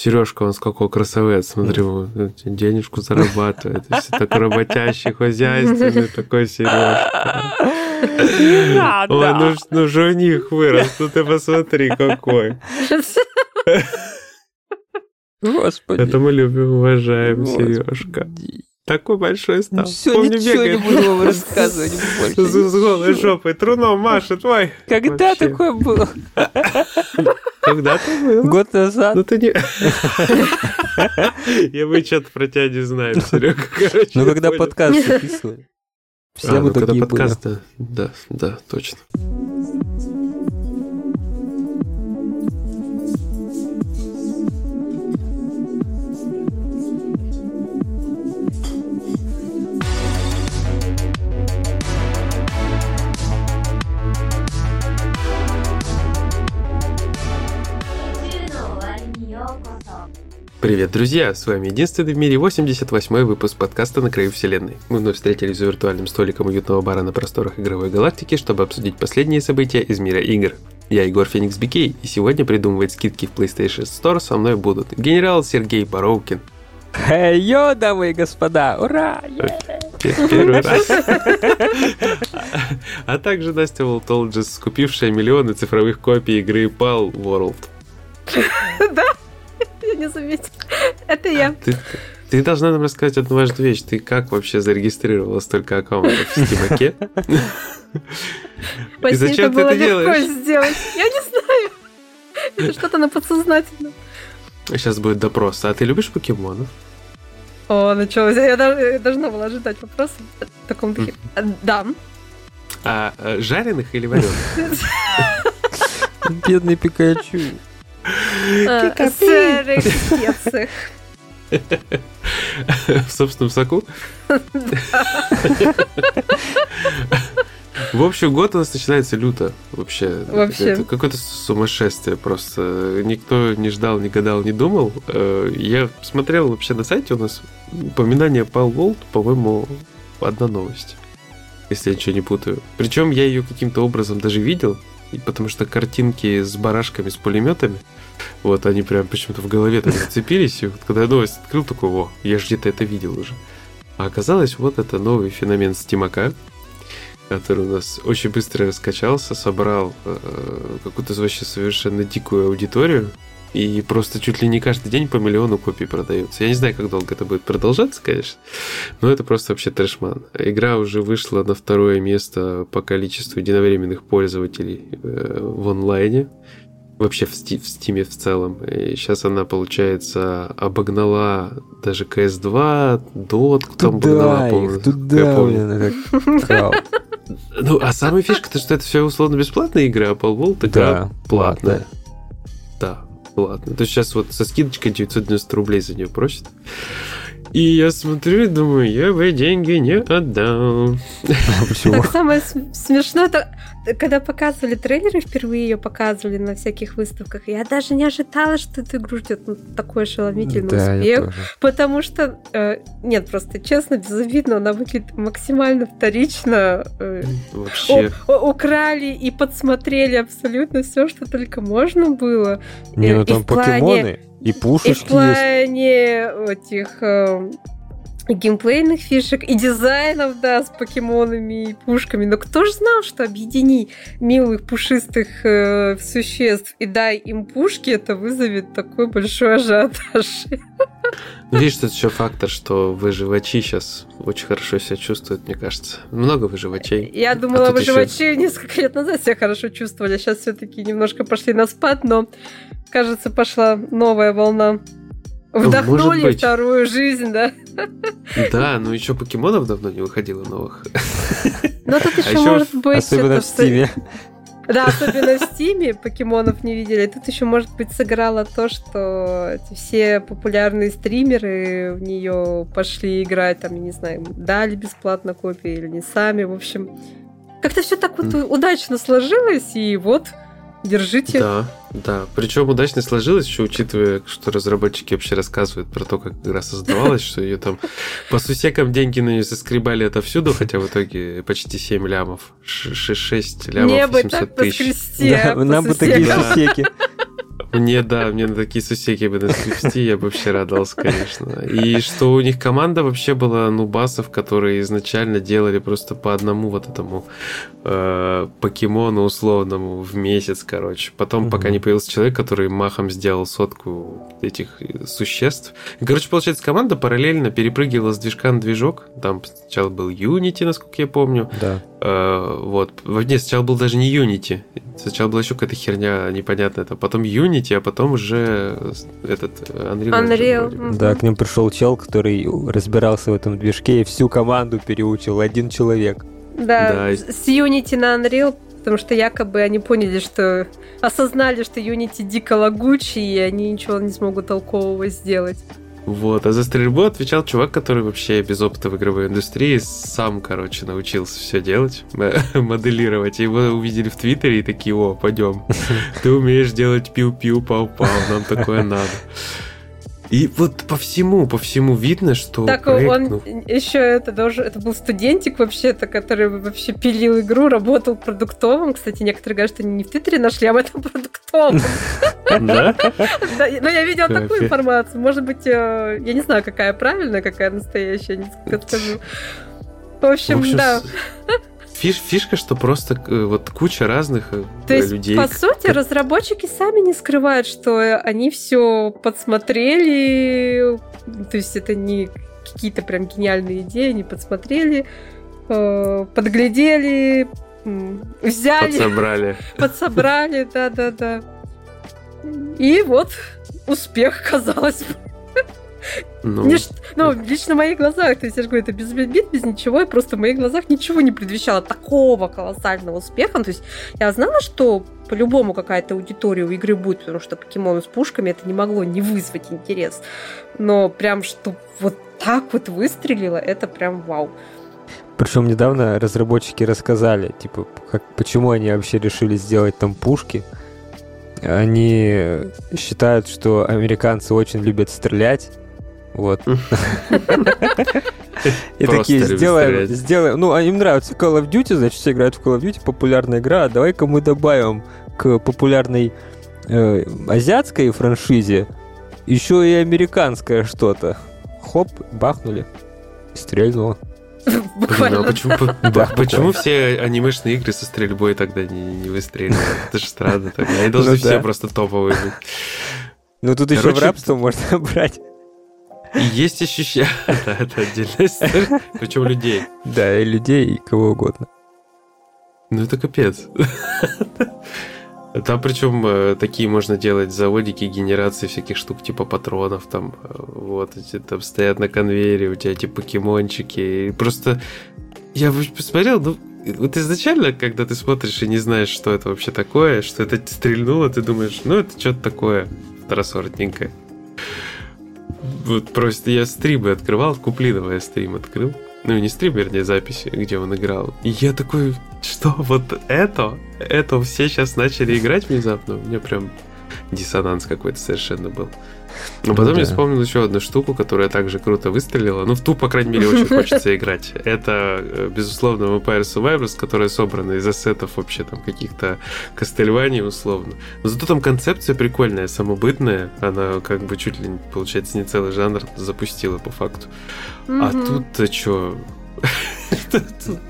Сережка, он сколько красавец, смотри, вот, денежку зарабатывает. Все такой работящий, хозяйственный, такой Сережка. Ой, ну, ну жених вырос, ну ты посмотри, какой. Господи. Это мы любим, уважаем, Сережка. Такой большой стал. Все, Помню, ничего бегает. не буду вам рассказывать больше. С, с голой жопой, труном машет, твой. Когда Вообще. такое было? Когда то было? Год назад. Ну ты не... Я бы что-то про тебя не знаю, Серега, короче. Ну когда подкаст записывали. Все а, мы ну, когда подкаст, да, да, точно. Привет, друзья! С вами единственный в мире 88-й выпуск подкаста «На краю вселенной». Мы вновь встретились за виртуальным столиком уютного бара на просторах игровой галактики, чтобы обсудить последние события из мира игр. Я Егор Феникс Бикей, и сегодня придумывать скидки в PlayStation Store со мной будут генерал Сергей Боровкин. Хей, йо, дамы и господа! Ура! Первый раз. А также Настя Волтолджес, купившая миллионы цифровых копий игры Pal World. Да? Я не заметила. Это я. Ты, ты должна нам рассказать одну важную вещь. Ты как вообще зарегистрировала столько аккаунтов в Стимаке? И зачем ты это делаешь? сделать. Я не знаю. Это что-то на подсознательном. Сейчас будет допрос. А ты любишь покемонов? О, началось. Я должна была ожидать вопроса в таком духе. Да. А жареных или вареных? Бедный Пикачу. Сырых специях. В собственном соку? В общем, год у нас начинается люто. Вообще. Вообще. Это какое-то сумасшествие просто. Никто не ждал, не гадал, не думал. Э, я смотрел вообще на сайте у нас упоминание Пал Волт, по-моему, одна новость. Если я ничего не путаю. Причем я ее каким-то образом даже видел, потому что картинки с барашками, с пулеметами, вот они прям почему-то в голове так зацепились. И вот когда я новость открыл, такой, о, я же где-то это видел уже. А оказалось, вот это новый феномен стимака, который у нас очень быстро раскачался, собрал э, какую-то вообще совершенно дикую аудиторию. И просто чуть ли не каждый день по миллиону копий продается. Я не знаю, как долго это будет продолжаться, конечно, но это просто вообще трэшман. Игра уже вышла на второе место по количеству единовременных пользователей э, в онлайне вообще в, Steam, в Steam в целом. И сейчас она, получается, обогнала даже CS2, Dot, кто обогнала, помню. Туда, блин, Ну, а самая фишка, то что это все условно бесплатная игра, а Palworld игра да, платная. Да, платная. То есть сейчас вот со скидочкой 990 рублей за нее просят. И я смотрю и думаю, я бы деньги не отдал. Так самое смешное, это когда показывали трейлеры, впервые ее показывали на всяких выставках, я даже не ожидала, что эту игру ждет такой ошеломительный да, успех. Потому что, э, нет, просто честно, безобидно, она выглядит максимально вторично. Э, Вообще. Украли и подсмотрели абсолютно все, что только можно было. Не, ну там покемоны. И пушечки и в плане есть. этих э, геймплейных фишек и дизайнов, да, с покемонами и пушками. Но кто же знал, что объедини милых пушистых э, существ и дай им пушки, это вызовет такой большой ажиотаж. Ну, видишь, тут еще фактор, что выживачи сейчас очень хорошо себя чувствуют, мне кажется. Много выживачей. Я думала, а выживачи еще... несколько лет назад себя хорошо чувствовали, а сейчас все-таки немножко пошли на спад, но кажется, пошла новая волна. Ну, Вдохнули вторую жизнь, да? Да, ну еще покемонов давно не выходило новых. Но тут еще, а еще может быть... Особенно в Стиме. Да, особенно в Стиме покемонов не видели. Тут еще, может быть, сыграло то, что все популярные стримеры в нее пошли играть, там, я не знаю, дали бесплатно копии или не сами. В общем, как-то все так вот удачно сложилось, и вот Держите. Да, да. Причем удачно сложилось, еще учитывая, что разработчики вообще рассказывают про то, как игра создавалась, что ее там по сусекам деньги на нее соскребали отовсюду, хотя в итоге почти 7 лямов. 6 лямов Не 700 тысяч. Да, нам бы такие сусеки. Мне, да, мне на такие сусеки бы наскрести, я бы вообще радовался, конечно. И что у них команда вообще была нубасов, которые изначально делали просто по одному вот этому э, покемону условному в месяц, короче. Потом, угу. пока не появился человек, который махом сделал сотку этих существ. Короче, получается, команда параллельно перепрыгивала с движка на движок. Там сначала был Unity, насколько я помню. Да. Э, вот. Нет, сначала был даже не Unity. Сначала была еще какая-то херня непонятная. Там. Потом Unity, а потом уже этот Unreal. Unreal. Да, к ним пришел чел, который разбирался в этом движке и всю команду переучил. Один человек. Да, да. с Unity на Unreal потому что якобы они поняли, что осознали, что Unity дико лагучий, и они ничего не смогут толкового сделать. Вот, а за стрельбу отвечал чувак, который вообще без опыта в игровой индустрии сам, короче, научился все делать, моделировать. Его увидели в Твиттере и такие, о, пойдем, ты умеешь делать пиу-пиу, пау-пау, нам такое надо. И вот по всему, по всему видно, что так проект, он ну... еще это даже это был студентик вообще-то, который вообще пилил игру, работал продуктовым. Кстати, некоторые говорят, что они не в Твиттере нашли, а в этом продуктовом. Да? Но я видела такую информацию. Может быть, э, я не знаю, какая правильная, какая настоящая, не скажу. В общем, да фиш, фишка, что просто э, вот куча разных э, То есть, людей. По сути, разработчики сами не скрывают, что они все подсмотрели. То есть это не какие-то прям гениальные идеи, они подсмотрели, э, подглядели, взяли. Подсобрали. Подсобрали, да-да-да. И вот успех, казалось бы. Ну, Нич... ну, лично в моих глазах, то есть я же говорю, это без бит, без ничего, и просто в моих глазах ничего не предвещало такого колоссального успеха. Ну, то есть я знала, что по-любому какая-то аудитория у игры будет, потому что покемоны с пушками это не могло не вызвать интерес. Но прям, что вот так вот выстрелило, это прям вау. Причем недавно разработчики рассказали, типа, как, почему они вообще решили сделать там пушки. Они считают, что американцы очень любят стрелять, вот. И такие, сделаем, сделаем, ну, а им нравится Call of Duty, значит, все играют в Call of Duty, популярная игра, а давай-ка мы добавим к популярной э, азиатской франшизе еще и американское что-то. Хоп, бахнули, стрельнуло. Буквально. Блин, а почему, да, почему все анимешные игры со стрельбой тогда не, не выстреливают? Это же странно тогда. Они должны ну, все да. просто топовые быть. Ну тут Короче, еще в рабство можно брать. Есть ощущение. Да, это отдельная история. Причем людей. Да, и людей, и кого угодно. Ну это капец. Там причем э, такие можно делать заводики генерации всяких штук типа патронов там э, вот эти там стоят на конвейере у тебя эти покемончики и просто я посмотрел ну вот изначально когда ты смотришь и не знаешь что это вообще такое что это стрельнуло ты думаешь ну это что-то такое второсортненькое вот просто я стримы открывал, Куплинова я стрим открыл. Ну, не стрим, вернее, записи, где он играл. И я такой, что, вот это? Это все сейчас начали играть внезапно? У меня прям диссонанс какой-то совершенно был. Но потом ну, я вспомнил еще одну штуку, которая также круто выстрелила. Ну, в ту, по крайней мере, очень хочется играть. Это, э, безусловно, Vampire Survivors, которая собрана из ассетов вообще там каких-то Кастельваний, условно. Но зато там концепция прикольная, самобытная. Она как бы чуть ли, получается, не целый жанр запустила по факту. А тут-то что?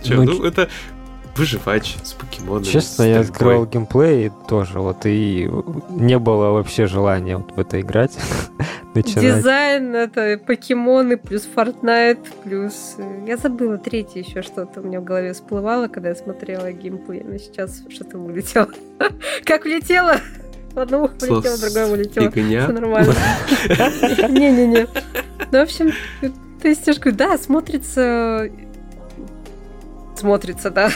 Ну, это выживать с покемонами. Честно, я открыл геймплей тоже вот и не было вообще желания вот в это играть. начинать. Дизайн это покемоны плюс Fortnite плюс... Э, я забыла третье еще что-то у меня в голове всплывало, когда я смотрела геймплей, но сейчас что-то вылетело. Как влетело? В одного влетело, другое вылетело. Все нормально. Не-не-не. Ну, в общем, то есть я же говорю, да, смотрится... Смотрится, да.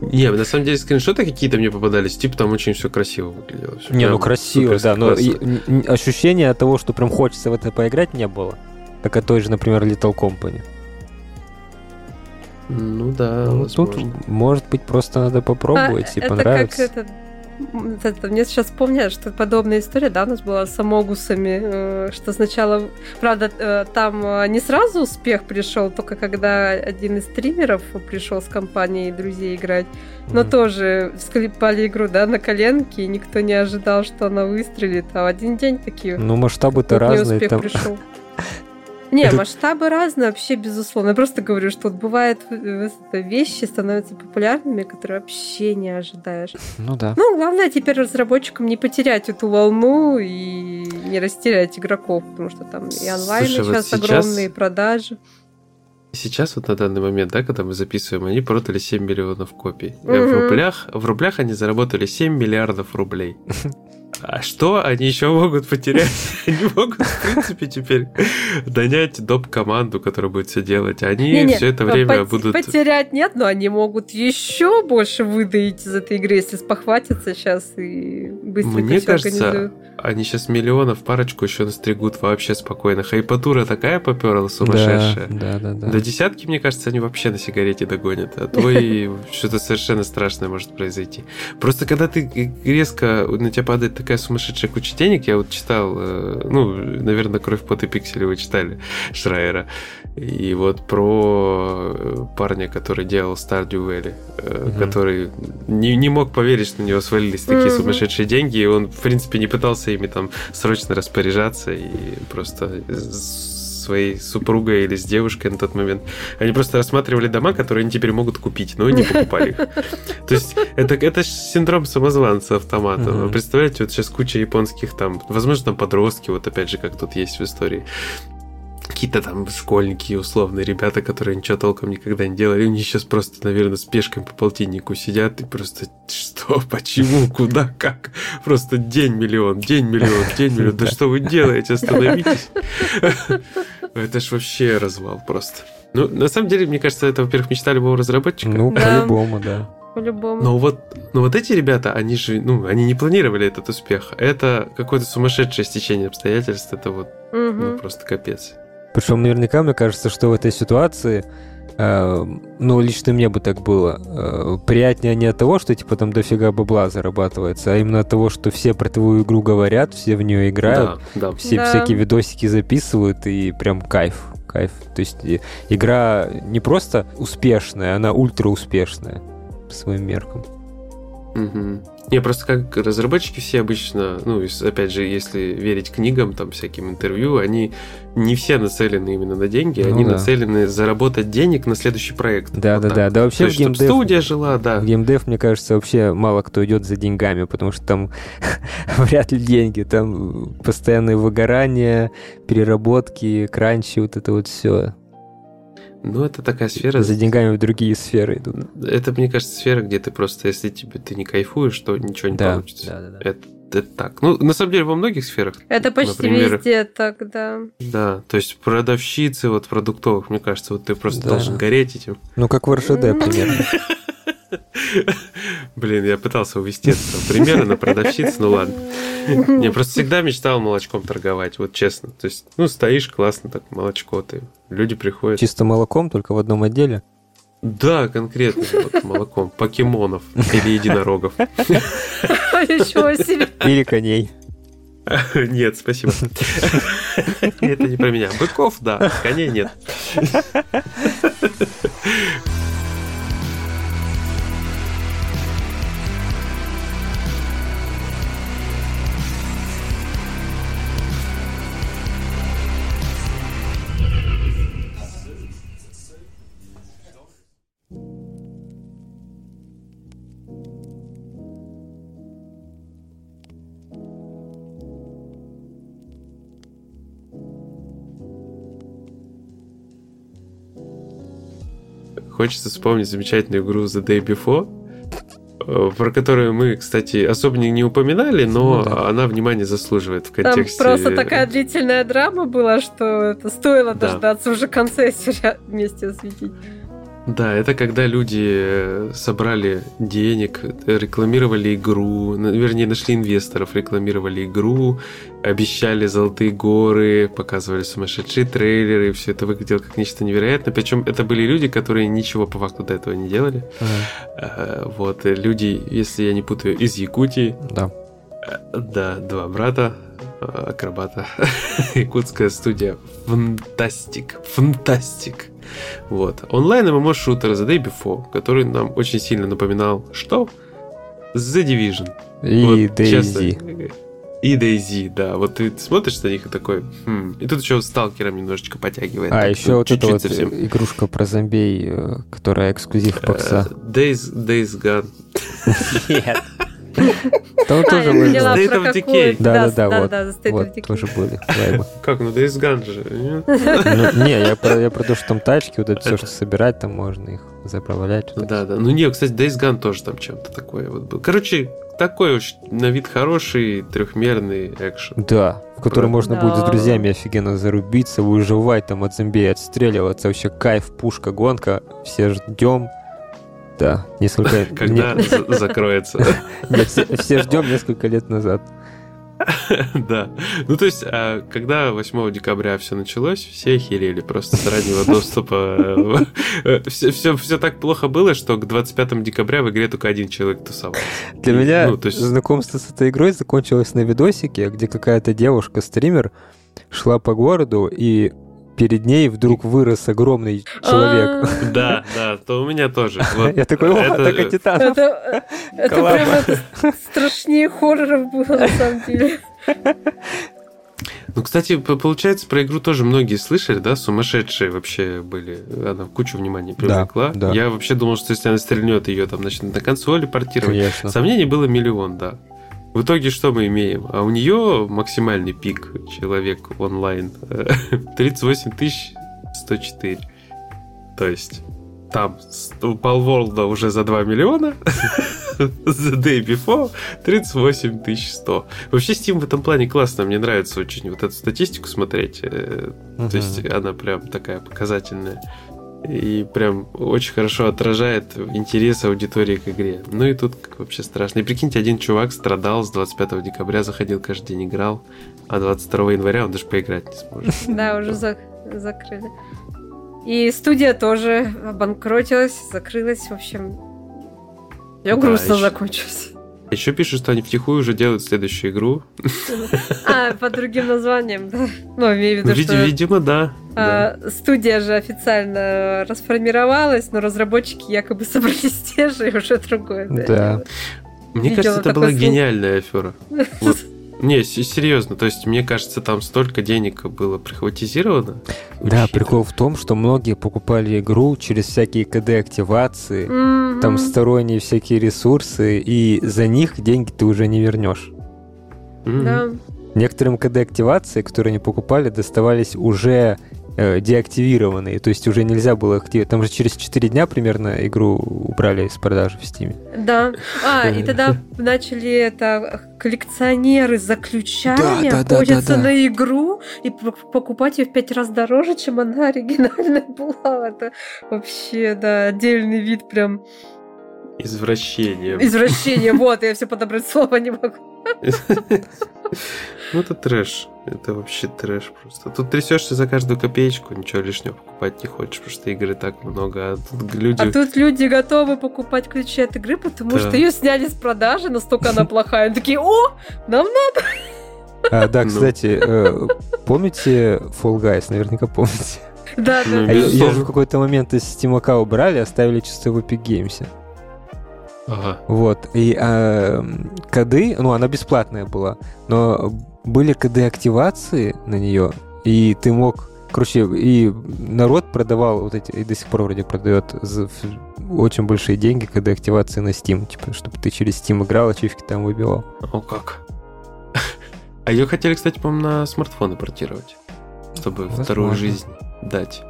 Не, на самом деле скриншоты какие-то мне попадались, типа там очень все красиво выглядело. Всё не, ну красиво, да, но и, ощущения того, что прям хочется в это поиграть, не было. Как от той же, например, Little Company. Ну да, ну, Тут, может быть, просто надо попробовать а, и это понравится. Как это это, мне сейчас вспомнят, что подобная история, да, у нас была с Амогусами, э, что сначала, правда, э, там э, не сразу успех пришел, только когда один из стримеров пришел с компанией друзей играть, но mm-hmm. тоже склепали игру, да, на коленке, и никто не ожидал, что она выстрелит, а в один день такие... Ну, масштабы-то разные. Там... пришел. Не, это... масштабы разные, вообще, безусловно. Я просто говорю, что вот бывают э, вещи становятся популярными, которые вообще не ожидаешь. Ну да. Ну, главное теперь разработчикам не потерять эту волну и не растерять игроков, потому что там и онлайн Слушай, сейчас, вот сейчас огромные продажи. Сейчас вот на данный момент, да, когда мы записываем, они продали 7 миллионов копий. Угу. В рублях, в рублях они заработали 7 миллиардов рублей. А что они еще могут потерять? Они могут, в принципе, теперь нанять доп-команду, которая будет все делать. Они не, не, все это время пот- будут... Потерять нет, но они могут еще больше выдаить из этой игры, если спохватятся сейчас и быстро Мне кажется, организуют. Они сейчас миллионов парочку еще настригут вообще спокойно. Хайпатура такая поперла сумасшедшая. Да, да, да. До десятки, мне кажется, они вообще на сигарете догонят. А то и что-то совершенно страшное может произойти. Просто когда ты резко на тебя падает такая сумасшедшая куча денег. Я вот читал, э, ну, наверное, «Кровь, пот и пиксели» вы читали Шрайера. И вот про э, парня, который делал Stardew Valley, угу. который не, не мог поверить, что на него свалились такие угу. сумасшедшие деньги, и он, в принципе, не пытался ими там срочно распоряжаться, и просто своей супругой или с девушкой на тот момент. Они просто рассматривали дома, которые они теперь могут купить, но не покупали их. То есть это, это синдром самозванца автомата. Вы представляете, вот сейчас куча японских там, возможно, там подростки, вот опять же, как тут есть в истории, какие-то там школьники, условные ребята, которые ничего толком никогда не делали, они сейчас просто, наверное, с пешкой по полтиннику сидят и просто что, почему, куда, как? Просто день миллион, день миллион, день миллион. Да что вы делаете? Остановитесь. Это ж вообще развал просто. Ну, на самом деле, мне кажется, это, во-первых, мечта любого разработчика. Ну, по-любому, да. По-любому. Но вот, но вот эти ребята, они же, ну, они не планировали этот успех. Это какое-то сумасшедшее стечение обстоятельств. Это вот, угу. ну, просто капец. Причем наверняка, мне кажется, что в этой ситуации э, ну, лично мне бы так было. Э, приятнее не от того, что типа там дофига бабла зарабатывается, а именно от того, что все про твою игру говорят, все в нее играют, да, да. все да. всякие видосики записывают, и прям кайф. Кайф. То есть игра не просто успешная, она ультра успешная по своим меркам. Угу. Не, просто как разработчики все обычно, ну, опять же, если верить книгам, там, всяким интервью, они не все нацелены именно на деньги, ну, они да. нацелены заработать денег на следующий проект. Да, вот да, так. да. Да вообще То в геймдев... студия жила, да. В геймдев, мне кажется, вообще мало кто идет за деньгами, потому что там вряд ли деньги, там постоянные выгорания, переработки, кранчи, вот это вот все. Ну, это такая сфера... За деньгами в другие сферы идут. Это, мне кажется, сфера, где ты просто, если тебе ты не кайфуешь, то ничего не да, получится. Да, да, да. Это, это так. Ну, на самом деле, во многих сферах. Это почти например, везде так, да. Да, то есть продавщицы вот продуктовых, мне кажется, вот ты просто да. должен гореть этим. Ну, как в РШД примерно. Блин, я пытался увести это примеры на продавщиц, ну ладно. Я просто всегда мечтал молочком торговать, вот честно. То есть, ну, стоишь, классно так, молочко ты. Люди приходят. Чисто молоком, только в одном отделе? Да, конкретно вот, молоком. Покемонов или единорогов. Еще себе. Или коней. Нет, спасибо. Это не про меня. Быков, да, коней нет. Хочется вспомнить замечательную игру The Day Before, э, про которую мы, кстати, особо не, упоминали, но ну, да. она внимание заслуживает в контексте... Там просто такая длительная драма была, что это стоило да. дождаться уже конца вместе осветить. Да, это когда люди э, собрали денег, рекламировали игру, вернее, нашли инвесторов, рекламировали игру, обещали золотые горы, показывали сумасшедшие трейлеры, все это выглядело как нечто невероятное. Причем это были люди, которые ничего по факту до этого не делали. Ага. Вот, люди, если я не путаю, из Якутии. Да. Да, два брата, акробата. Якутская студия. Фантастик. Фантастик. Вот. Онлайн ММО-шутер The Day Before, который нам очень сильно напоминал, что? The Division. И вот DayZ. Часто... И DayZ, да. Вот ты смотришь на них и такой... Хм. И тут еще сталкером немножечко потягивает. А, еще вот эта вот совсем. игрушка про зомбей, э, которая эксклюзив бокса. Days, Days Gone. Нет. Там тоже были. State of Decay. Да, да, да, вот, да, вот тоже были Как, ну Days Gone же, ну, Не, я про, то, что там тачки, вот это все, что собирать, там можно их заправлять. Да, да. Ну не, кстати, Days Gone тоже там чем-то такое вот был. Короче, такой уж на вид хороший трехмерный экшен. Да, в который можно будет с друзьями офигенно зарубиться, выживать там от зомби, отстреливаться. Вообще кайф, пушка, гонка. Все ждем. Да, несколько... Когда закроется. Все ждем несколько лет назад. Да. Ну, то есть, а, когда 8 декабря все началось, все охерели просто с раннего доступа. Все, так плохо было, что к 25 декабря в игре только один человек тусовался. Для меня ну, знакомство с этой игрой закончилось на видосике, где какая-то девушка-стример шла по городу и перед ней вдруг вырос огромный человек. А. Да, да, то у меня тоже. Я такой, о, Титан. Это прям страшнее хорроров было, на самом деле. Ну, кстати, получается, про игру тоже многие слышали, да, сумасшедшие вообще были. Она кучу внимания привлекла. Да, да. Я вообще думал, что если она стрельнет ее там начнет на консоли портировать. Конечно. Сомнений было миллион, да. В итоге что мы имеем? А у нее максимальный пик человек онлайн 38 104. То есть там Полворлда уже за 2 миллиона, The Day Before 38 100. Вообще Steam в этом плане классно, мне нравится очень вот эту статистику смотреть. Uh-huh. То есть она прям такая показательная и прям очень хорошо отражает интерес аудитории к игре. Ну и тут как вообще страшно. И прикиньте, один чувак страдал с 25 декабря, заходил каждый день, играл, а 22 января он даже поиграть не сможет. Да, уже закрыли. И студия тоже обанкротилась, закрылась, в общем. Я грустно закончилась. Еще пишут, что они втихую уже делают следующую игру. А, под другим названием, да? Ну, имею в виду, что... Видимо, да. А, студия же официально расформировалась, но разработчики якобы собрались те же и уже другое. Да. Мне кажется, это была гениальная афера. Вот не, серьезно, то есть мне кажется, там столько денег было прихватизировано. Да, прикол в том, что многие покупали игру через всякие КД-активации, mm-hmm. там сторонние всякие ресурсы, и за них деньги ты уже не вернешь. Mm-hmm. Да. Некоторым КД-активации, которые они покупали, доставались уже э, деактивированные, то есть уже нельзя было активировать. Там же через 4 дня примерно игру убрали из продажи в Steam. Да. А, и тогда начали это коллекционеры заключания да, да, охотятся да, да, да. на игру и покупать ее в 5 раз дороже, чем она оригинальная была. Это вообще, да, отдельный вид прям... Извращение. Извращение, вот, я все подобрать слово не могу. Ну, это трэш. Это вообще трэш просто. Тут трясешься за каждую копеечку, ничего лишнего покупать не хочешь, потому что игры так много. А тут люди... А тут люди готовы покупать ключи от игры, потому да. что ее сняли с продажи, настолько она плохая. Они такие, о, нам надо. А, да, ну. кстати, э, помните Fall Guys? Наверняка помните. Да, да. А ее же в какой-то момент из Steam убрали, оставили чисто в Epic Games. Ага. Вот. И э, коды, ну, она бесплатная была, но были коды активации на нее, и ты мог Короче, и народ продавал вот эти, и до сих пор вроде продает за очень большие деньги, когда активации на Steam, типа, чтобы ты через Steam играл, ачивки там выбивал. О, как. А ее хотели, кстати, по-моему, на смартфоны портировать, чтобы Возможно. вторую жизнь дать.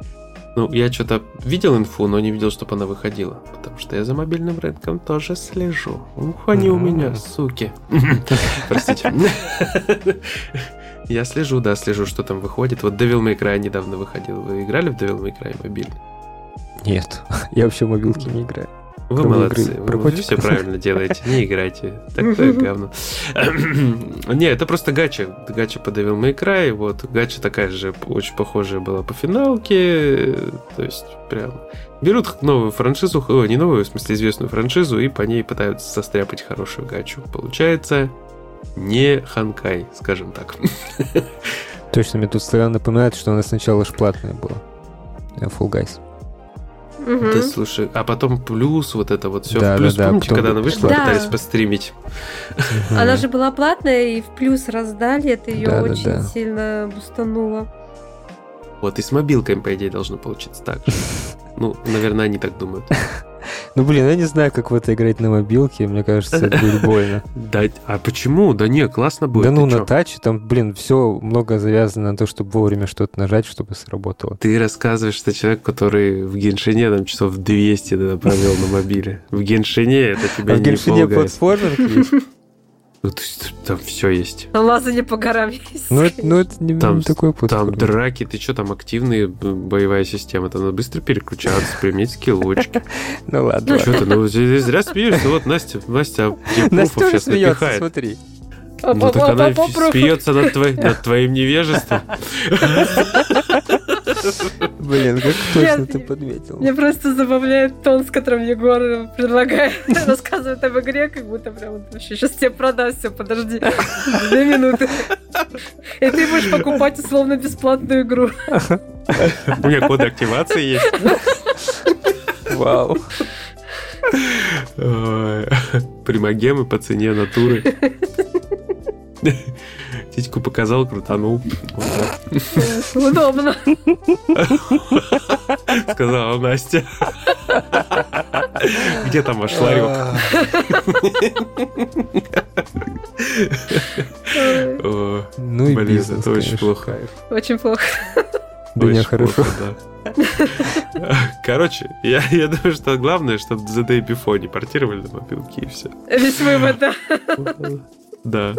Ну, я что-то видел инфу, но не видел, чтобы она выходила. Потому что я за мобильным рынком тоже слежу. Ух, они у меня, суки. Простите. Я слежу, да, слежу, что там выходит. Вот Devil May Cry недавно выходил. Вы играли в Devil May Cry мобильный? Нет, я вообще в мобилки не играю. Вы Кроме молодцы, игры вы все правильно делаете, не играйте. Такое говно. Не, это просто гача. Гача по Devil May Cry, вот. Гача такая же, очень похожая была по финалке. То есть, прям... Берут новую франшизу, о, не новую, в смысле известную франшизу, и по ней пытаются состряпать хорошую гачу. Получается не Ханкай, скажем так. Точно, мне тут стоял напоминает, что она сначала ж платная была. Fall Guys. Мгм. Да, слушай, а потом плюс вот это вот все. Да, плюс, да, да, помните, потом когда она вышла, Да. пытались постримить? Она же была платная, и в плюс раздали, это ее Да, да, очень да. сильно бустануло. Вот и с мобилками, по идее, должно получиться так же. Ну, наверное, они так думают. Ну, блин, я не знаю, как в это играть на мобилке. Мне кажется, это будет больно. Да, а почему? Да не, классно будет. Да ну, на таче там, блин, все много завязано на то, чтобы вовремя что-то нажать, чтобы сработало. Ты рассказываешь, что человек, который в Геншине там часов 200 да, провел на мобиле. В Геншине это тебя А в не Геншине Fall Guys. платформинг есть? Ну, то есть Там все есть. Лазание по горам есть. Ну, это, ну, это не, Там- не такой Там платформинг. драки, ты что, там активная боевая система. Там надо быстро переключаться, применять скиллочки. Ну ладно. Что ты, ну здесь зря смеешься. Вот Настя, Настя Настя сейчас напихает. смотри. Ну так она смеется над твоим невежеством. Блин, как точно Нет, ты подметил. Мне просто забавляет тон, с которым Егор предлагает, рассказывает об игре, как будто прям вообще сейчас тебе продаст все, подожди, две минуты. И ты будешь покупать условно бесплатную игру. У меня коды активации есть. Вау. Примагемы по цене натуры. Титьку показал, крутанул. Вот так Удобно. сказала Настя. Где там ваш ларек? Ну и Блин, бизнес, это очень плохо. Очень плохо. Да не, хорошо. Короче, я, я думаю, что главное, чтобы Day Before не портировали на мобилки и все. Весь вывод, да. Да.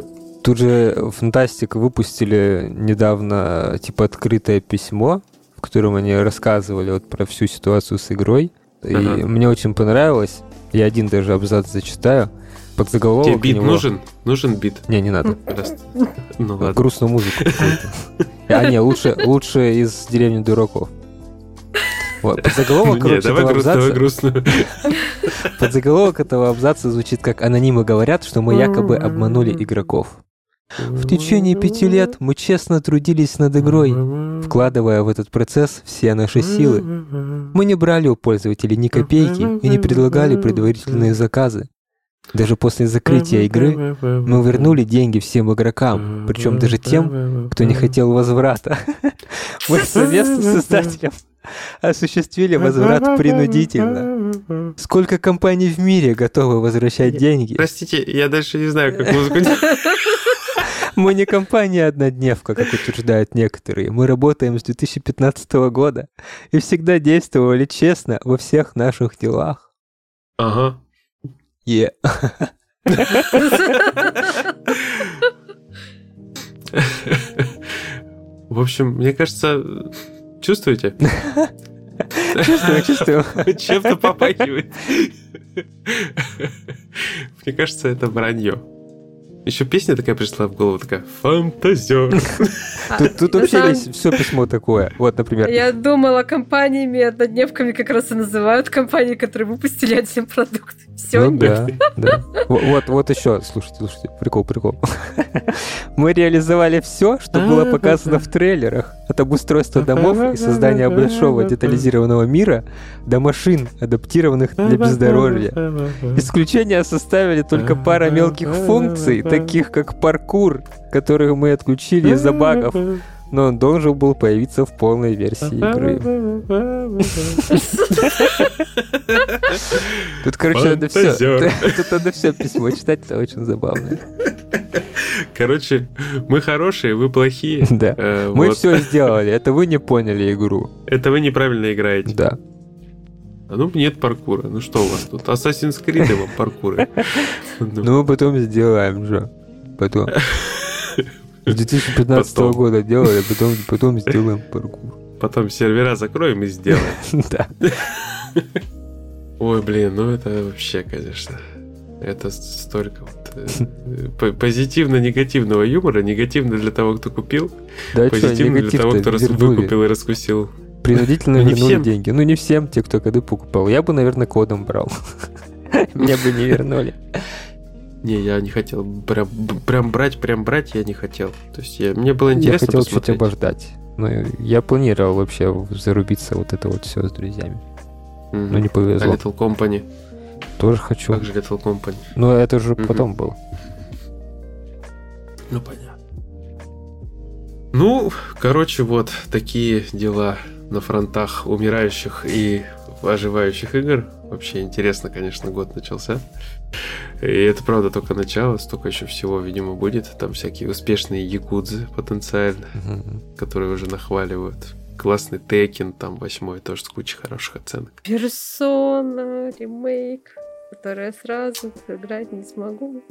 Тут же Фантастик выпустили недавно типа открытое письмо, в котором они рассказывали вот про всю ситуацию с игрой. И Ага. мне очень понравилось. Я один даже абзац зачитаю. Под заголовок Тебе бит него- нужен? Нужен бит? Не, не надо. Раз. Ну ладно. Грустную музыку какую-то. А, не, лучше, лучше из деревни дураков. Вот, под заголовок, Не, короче, давай этого давай абзаца, грустную. под заголовок этого абзаца звучит как «Анонимы говорят, что мы якобы обманули игроков». В течение пяти лет мы честно трудились над игрой, вкладывая в этот процесс все наши силы. Мы не брали у пользователей ни копейки и не предлагали предварительные заказы. Даже после закрытия игры мы вернули деньги всем игрокам, причем даже тем, кто не хотел возврата. Мы совместно с создателем осуществили возврат принудительно. Сколько компаний в мире готовы возвращать деньги? Простите, я дальше не знаю, как музыку. Мы не компания-однодневка, как утверждают некоторые. Мы работаем с 2015 года и всегда действовали честно во всех наших делах. Ага. Е. В общем, мне кажется, чувствуете? Чувствую, чувствую. Чем-то попахивает. Мне кажется, это вранье. Еще песня такая пришла в голову, такая «Фантазер». Тут, вообще все письмо такое. Вот, например. Я думала, компаниями однодневками как раз и называют компании, которые выпустили один продукт. Все, Ну да, да. Во- Вот, вот еще, слушайте, слушайте, прикол, прикол. Мы реализовали все, что было показано в трейлерах. От обустройства домов и создания большого детализированного мира до машин, адаптированных для бездорожья. Исключения составили только пара мелких функций, таких как паркур, которые мы отключили из-за багов, но он должен был появиться в полной версии игры. Тут, короче, надо все. Тут надо все письмо читать, это очень забавно. Короче, мы хорошие, вы плохие. Да. Э, Мы вот. все сделали, это вы не поняли игру. Это вы неправильно играете. Да. А ну нет паркура. Ну что у вас тут? Assassin's Creed вам паркуры. Ну, мы потом сделаем же. Потом. С 2015 Потом. года делали, а потом, потом сделаем паркур. Потом сервера закроем и сделаем. Да. Ой, блин, ну это вообще, конечно. Это столько вот э, позитивно-негативного юмора. Негативно для того, кто купил. Да, позитивно для того, кто выкупил и раскусил. Принудительно ну, вернули деньги. Ну, не всем, те, кто коды покупал. Я бы, наверное, кодом брал. Мне бы не вернули. Не, я не хотел прям, прям брать, прям брать я не хотел. То есть я, мне было интересно Я хотел посмотреть. чуть обождать. Но я планировал вообще зарубиться вот это вот все с друзьями. Mm-hmm. Но не повезло. А Little Company? Тоже хочу. Как же Little Company? Но это же mm-hmm. потом было. Ну, понятно. Ну, короче, вот такие дела на фронтах умирающих и оживающих игр. Вообще интересно, конечно, год начался. И это, правда, только начало, столько еще всего, видимо, будет. Там всякие успешные якудзы потенциально, угу. которые уже нахваливают. Классный Текен, там восьмой, тоже с кучей хороших оценок. Персона, ремейк, который я сразу играть не смогу.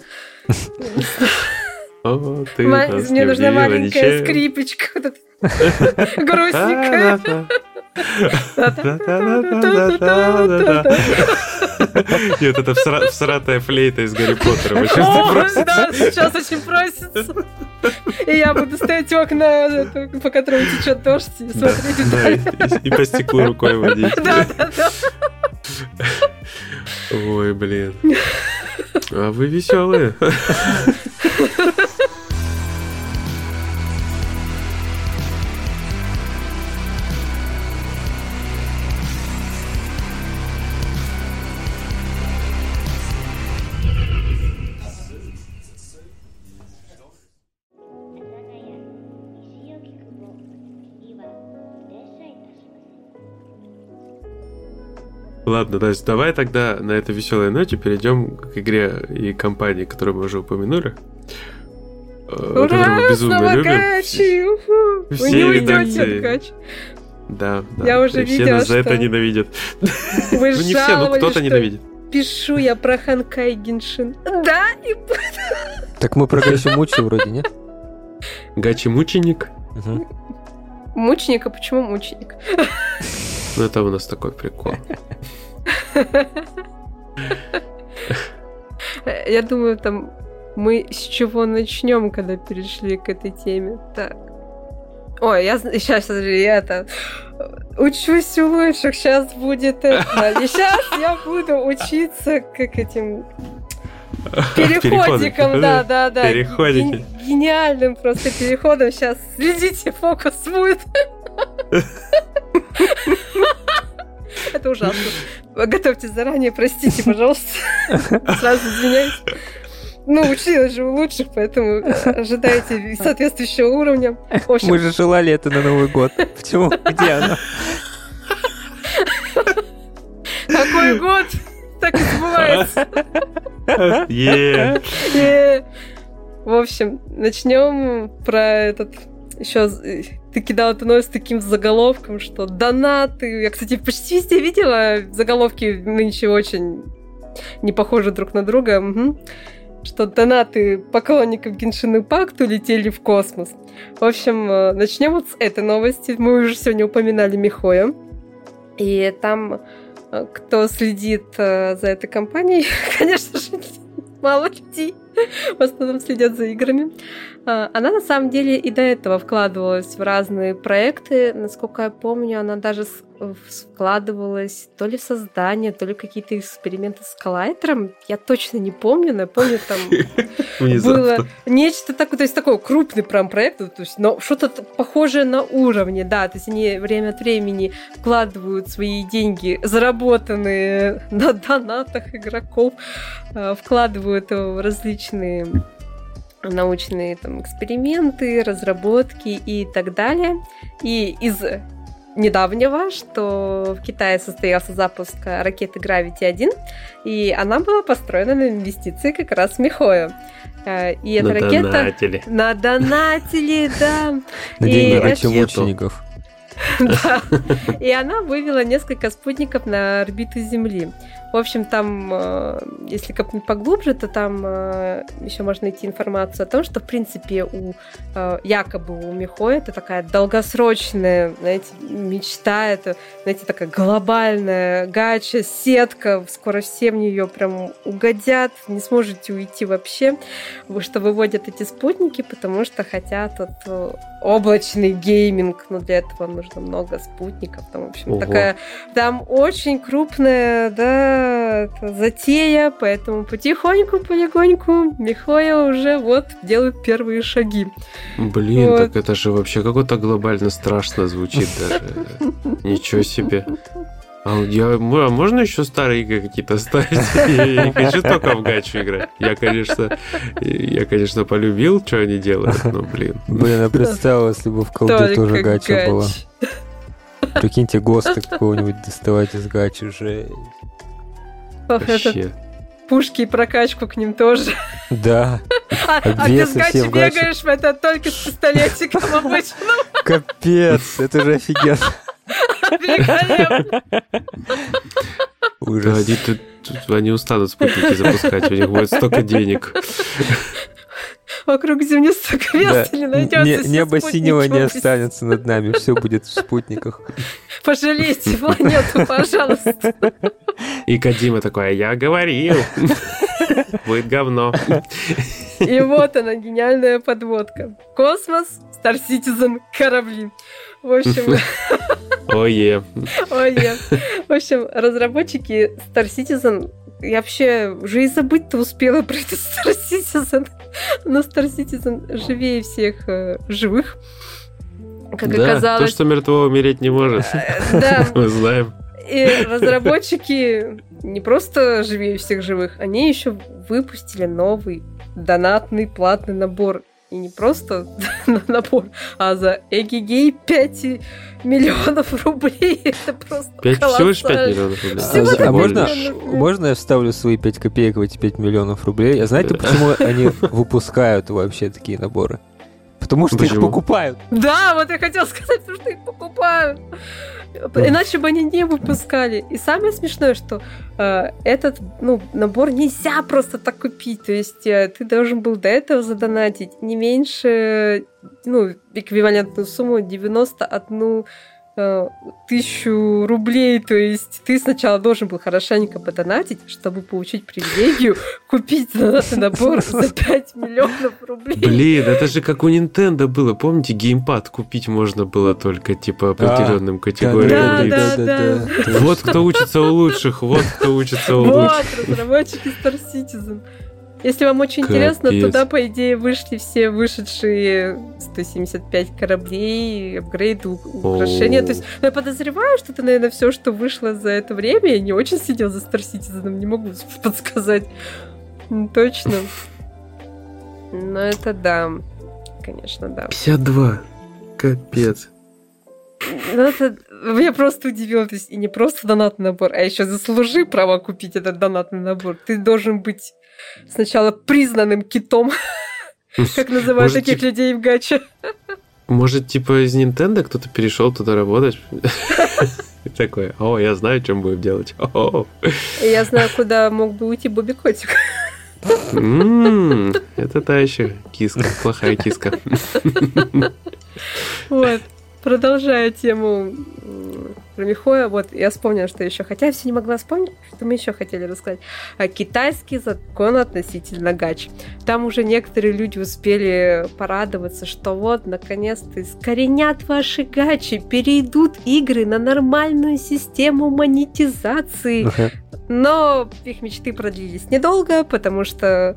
О, ты Мне нужна маленькая скрипочка. Грустненькая. Нет, это всратая флейта из Гарри Поттера. Да, сейчас очень просится. И я буду стоять у окна, по которому течет дождь, и смотреть. И по стеклу рукой водить. Да, да, да. Ой, блин. А вы веселые. Ладно, Настя, давай тогда на этой веселой ноте перейдем к игре и компании, которую мы уже упомянули. Ура, которую безумно любим. Гачи, Вы не уйдете от Да, да. Я уже все видела, нас за это ненавидят. Вы ну не все, но кто-то ненавидит. Пишу я про Ханкай Геншин. Да, и... Так мы про Гачи Мучи вроде, нет? Гачи Мученик? Мученик, а почему мученик? Ну, это у нас такой прикол. Я думаю, там мы с чего начнем, когда перешли к этой теме. Так. Ой, я сейчас, смотри, я это учусь у лучших, сейчас будет это. И сейчас я буду учиться как этим переходиком, да, да, да. Переходики. Гениальным просто переходом. Сейчас следите, фокус будет. Это ужасно. Готовьте заранее, простите, пожалуйста. Сразу извиняюсь. Ну, училась же у лучших, поэтому ожидайте соответствующего уровня. Общем... Мы же желали это на Новый год. Почему? Где оно? Какой год? Так и сбывается. В общем, начнем про этот еще ты кидал новость с таким заголовком, что донаты. Я, кстати, почти везде видела заголовки нынче очень не похожи друг на друга. Угу. Что донаты поклонников Геншин Импакт улетели в космос. В общем, э, начнем вот с этой новости. Мы уже сегодня упоминали Михоя. И там, э, кто следит э, за этой компанией, конечно же, мало людей в основном следят за играми. А, она на самом деле и до этого вкладывалась в разные проекты. Насколько я помню, она даже вкладывалась то ли в создание, то ли какие-то эксперименты с коллайдером. Я точно не помню, но я помню, там было нечто такое, то есть такой крупный прям проект, то есть, но что-то похожее на уровне, да, то есть они время от времени вкладывают свои деньги, заработанные на донатах игроков, а, вкладывают в различные научные там, эксперименты, разработки и так далее. И из недавнего, что в Китае состоялся запуск ракеты Gravity 1, и она была построена на инвестиции как раз Михоя. Э, и эта на ракета... Донатили. На донатили, да. На деньги мучеников. Да. И она вывела несколько спутников на орбиту Земли. В общем, там, э, если копнуть поглубже, то там э, еще можно найти информацию о том, что, в принципе, у э, якобы у Михо это такая долгосрочная, знаете, мечта, это, знаете, такая глобальная гача, сетка, скоро все в нее прям угодят, не сможете уйти вообще, что выводят эти спутники, потому что хотят вот облачный гейминг, но для этого нужно много спутников, там, в общем, Ого. такая, там очень крупная, да, затея, поэтому потихоньку, полегоньку Михоя уже вот делают первые шаги. Блин, вот. так это же вообще какое-то глобально страшно звучит даже. Ничего себе. А, я, а можно еще старые игры какие-то ставить? Я не хочу только в гачу играть. Я, конечно, я, конечно, полюбил, что они делают, но, блин. Блин, я представил, если бы в колде тоже гача была. Прикиньте, ГОСТа какого-нибудь доставать из гачи, жесть. Вообще. Пушки и прокачку к ним тоже. Да. А, а без гачи бегаешь, это только с пистолетиком обычно. Капец, это же офигенно. Великолепно. Ужас. Они, тут, они устанут спутники запускать, у них будет столько денег. Вокруг Земли столько места да. не найдется. Не, небо синего не останется над нами, все будет в спутниках. Пожалейте планету, пожалуйста. И Кадима такой, я говорил, будет говно. И вот она, гениальная подводка. Космос, Star Citizen, корабли. В общем... Ое. Ое. В общем, разработчики Star Citizen я вообще уже и забыть-то успела про этот Star Citizen. Но Star Citizen живее всех э, живых. Как да, оказалось. То, что мертвого умереть не может. Э, да. Мы знаем. И разработчики не просто живее всех живых, они еще выпустили новый донатный платный набор и не просто на набор, а за эгигей 5 миллионов рублей. Это просто 5, Всего лишь 5 миллионов рублей. Всего а, а можно, можно я вставлю свои 5 копеек в эти 5 миллионов рублей? А знаете, почему они выпускают вообще такие наборы? Потому что Почему? их покупают. Да, вот я хотел сказать, потому что их покупают. Иначе бы они не выпускали. И самое смешное, что э, этот ну, набор нельзя просто так купить. То есть э, ты должен был до этого задонатить не меньше, ну, эквивалентную сумму 91 Э, тысячу рублей, то есть ты сначала должен был хорошенько подонатить, чтобы получить привилегию купить донатный набор за 5 миллионов рублей. Блин, это же как у Nintendo было, помните, геймпад купить можно было только типа определенным категориям. Да, да, да, Вот кто учится у лучших, вот кто учится у лучших. Вот, разработчики Star Citizen. Если вам очень Капец. интересно, туда, по идее, вышли все вышедшие 175 кораблей, апгрейды, украшения. То есть, ну, я подозреваю, что это, наверное, все, что вышло за это время. Я не очень сидел за Star Citizen, не могу подсказать. Точно. Но это да. Конечно, да. 52. Капец. Ну, это меня просто удивило. То есть, и не просто донатный набор, а еще заслужи право купить этот донатный набор. Ты должен быть сначала признанным китом, как называют таких людей в гаче. Может, типа из Nintendo кто-то перешел туда работать? Такой, о, я знаю, чем будем делать. Я знаю, куда мог бы уйти Бобби Котик. Это та еще киска, плохая киска. Вот. Продолжая тему про Михоя, вот я вспомнила, что еще, хотя я все не могла вспомнить, что мы еще хотели рассказать. А, китайский закон относительно гач. Там уже некоторые люди успели порадоваться, что вот, наконец-то, искоренят ваши гачи, перейдут игры на нормальную систему монетизации. Uh-huh. Но их мечты продлились недолго, потому что,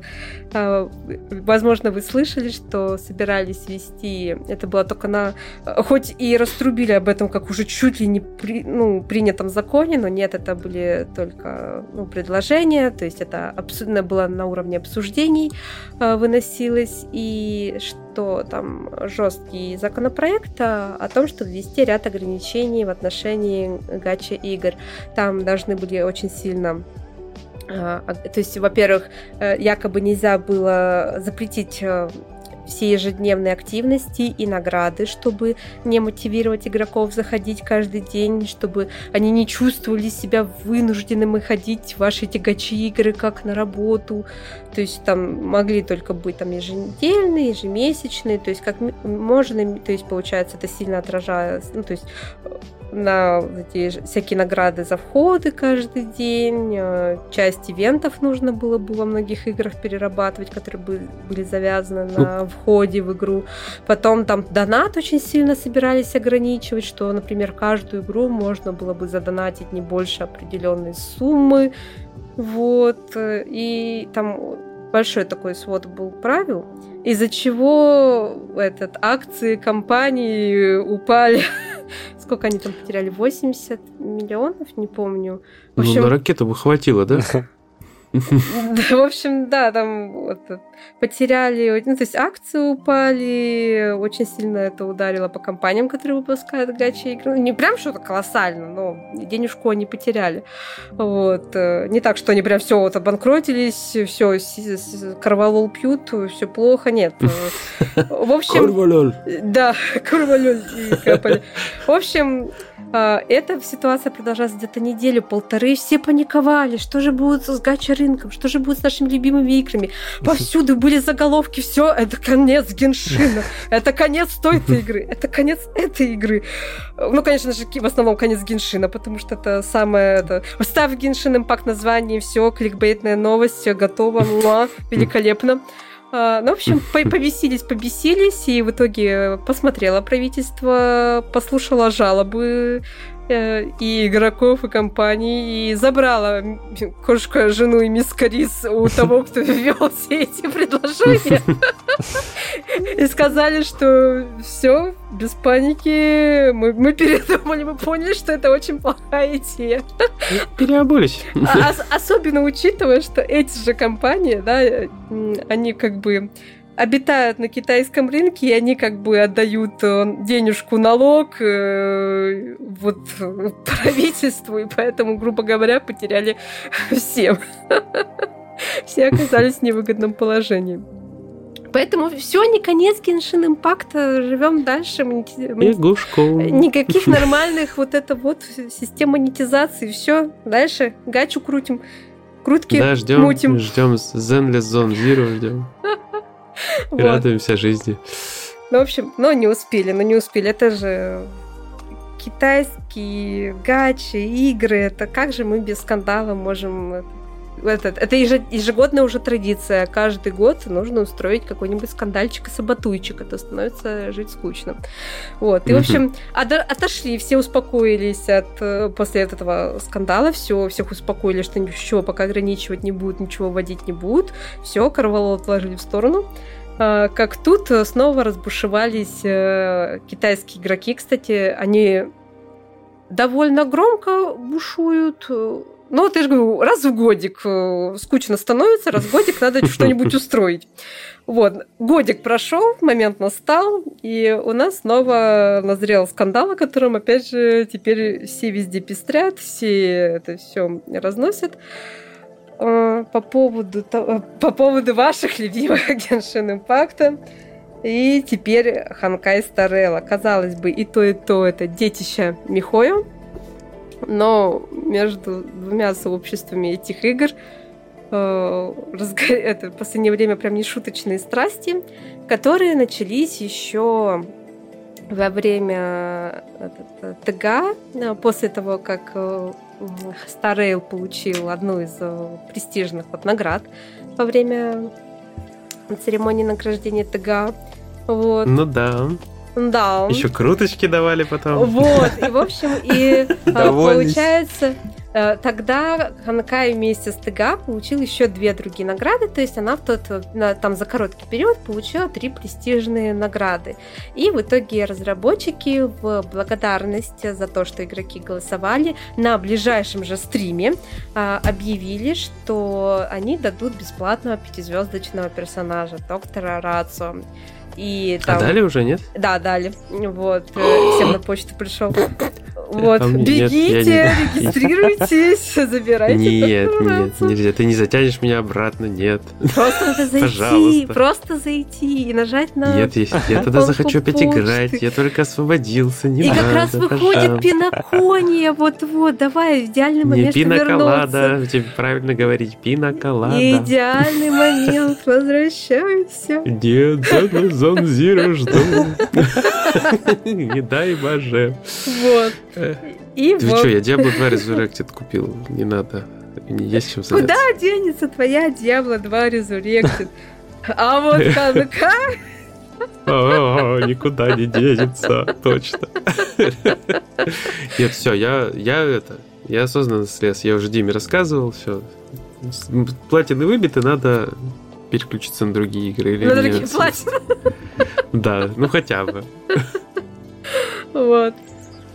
а, возможно, вы слышали, что собирались вести, это было только на, хоть и раструбили об этом, как уже чуть ли не при, ну, принятом законе, но нет, это были только ну, предложения, то есть это абсолютно было на уровне обсуждений а, выносилось, и что там жесткий законопроект о том, что ввести ряд ограничений в отношении гача игр. Там должны были очень сильно а, а, то есть, во-первых, э, якобы нельзя было запретить э, все ежедневные активности и награды, чтобы не мотивировать игроков заходить каждый день, чтобы они не чувствовали себя вынужденными ходить в ваши тягачи игры как на работу. То есть там могли только быть там еженедельные, ежемесячные, то есть как можно, то есть получается это сильно отражает, ну то есть на эти всякие награды за входы каждый день. Э, часть ивентов нужно было бы во многих играх перерабатывать, которые были завязаны на входе в игру. Потом там донат очень сильно собирались ограничивать, что, например, каждую игру можно было бы задонатить не больше определенной суммы. Вот. И там большой такой свод был правил, из-за чего этот, акции компании упали сколько они там потеряли? 80 миллионов, не помню. В общем, ну, на ракету бы хватило, да? В общем, да, там вот, потеряли, ну, то есть акции упали, очень сильно это ударило по компаниям, которые выпускают гачи игры. Не прям что-то колоссально, но денежку они потеряли. Вот. Э, не так, что они прям все вот обанкротились, все, корвалол пьют, все плохо, нет. В общем... Корвалол. Да, корвалол. В общем, эта ситуация продолжалась где-то неделю-полторы. Все паниковали, что же будет с гача рынком, что же будет с нашими любимыми играми. Повсюду были заголовки, все, это конец Геншина, это конец той-то игры, это конец этой игры. Ну, конечно же, в основном конец Геншина, потому что это самое... Это... Ставь Геншин Импакт название, все, кликбейтная новость, готово, муа, великолепно. А, ну, в общем, повесились, побесились, и в итоге посмотрело правительство, послушало жалобы э, и игроков, и компаний, и забрала кошка жену и мисс Карис у того, кто ввел все эти предложения. И сказали, что все, без паники, мы, мы передумали, мы поняли, что это очень плохая идея. Переобулись. А, особенно учитывая, что эти же компании, да, они как бы обитают на китайском рынке, и они как бы отдают э, денежку налог э, вот правительству, и поэтому, грубо говоря, потеряли всем. Все оказались в невыгодном положении. Поэтому все, не конец Геншин Импакта, живем дальше. Игушку. Никаких нормальных вот это вот систем монетизации. Все, дальше гачу крутим. Крутки да, ждем, мутим. Ждем Zenless Zone Zero, ждем. Вот. Радуемся жизни. Ну, в общем, но не успели, но не успели. Это же китайские гачи, игры. Это как же мы без скандала можем этот, это ежегодная уже традиция. Каждый год нужно устроить какой-нибудь скандальчик и саботуйчик. Это становится жить скучно. Вот. И, в общем, отошли, все успокоились от, э, после этого скандала. Все, всех успокоили, что ничего пока ограничивать не будут, ничего вводить не будут. Все, Карвалол отложили в сторону. А, как тут снова разбушевались э, китайские игроки. Кстати, они довольно громко бушуют ну, вот я же говорю, раз в годик э, скучно становится, раз в годик надо что-нибудь устроить. Вот, годик прошел, момент настал, и у нас снова назрел скандал, о котором, опять же, теперь все везде пестрят, все это все разносят. Э, по поводу, по поводу ваших любимых Геншин Импакта. И теперь Ханкай Старелла. Казалось бы, и то, и то это детище Михоя, но между двумя сообществами этих игр э, разго... это в последнее время прям нешуточные страсти, которые начались еще во время э, ТГА, э, после того, как Старейл получил одну из престижных вот наград во время церемонии награждения ТГА. Вот. Ну да. Да. Еще круточки давали потом. Вот, и в общем, и а, получается, э, тогда Ханкай вместе с ТГА получил еще две другие награды, то есть она в тот, там за короткий период получила три престижные награды. И в итоге разработчики в благодарность за то, что игроки голосовали, на ближайшем же стриме а, объявили, что они дадут бесплатного пятизвездочного персонажа, доктора Рацо. И а там... А дали уже, нет? Да, дали. Вот. Э, всем на почту пришел. Вот, бегите, регистрируйтесь, забирайте. Нет, нет, нельзя. Ты не затянешь меня обратно, нет. Просто надо зайти, просто зайти и нажать на Нет, я тогда захочу опять играть. Я только освободился, не И как раз выходит пинокония, вот-вот, давай, идеальный момент Не пиноколада, тебе правильно говорить, пиноколада. Идеальный момент, возвращайся. Нет, Зон Зиро жду. Не дай боже. Вот. И Ты вот. что, я Diablo 2 Resurrected купил, не надо. Не есть чем заняться. Куда денется твоя Diablo 2 Resurrected? А вот КНК... О, никуда не денется, точно. Нет, все, я, я это, я осознанно слез. Я уже Диме рассказывал, все. Платины выбиты, надо переключиться на другие игры. Или на другие платины? Да, ну хотя бы. Вот.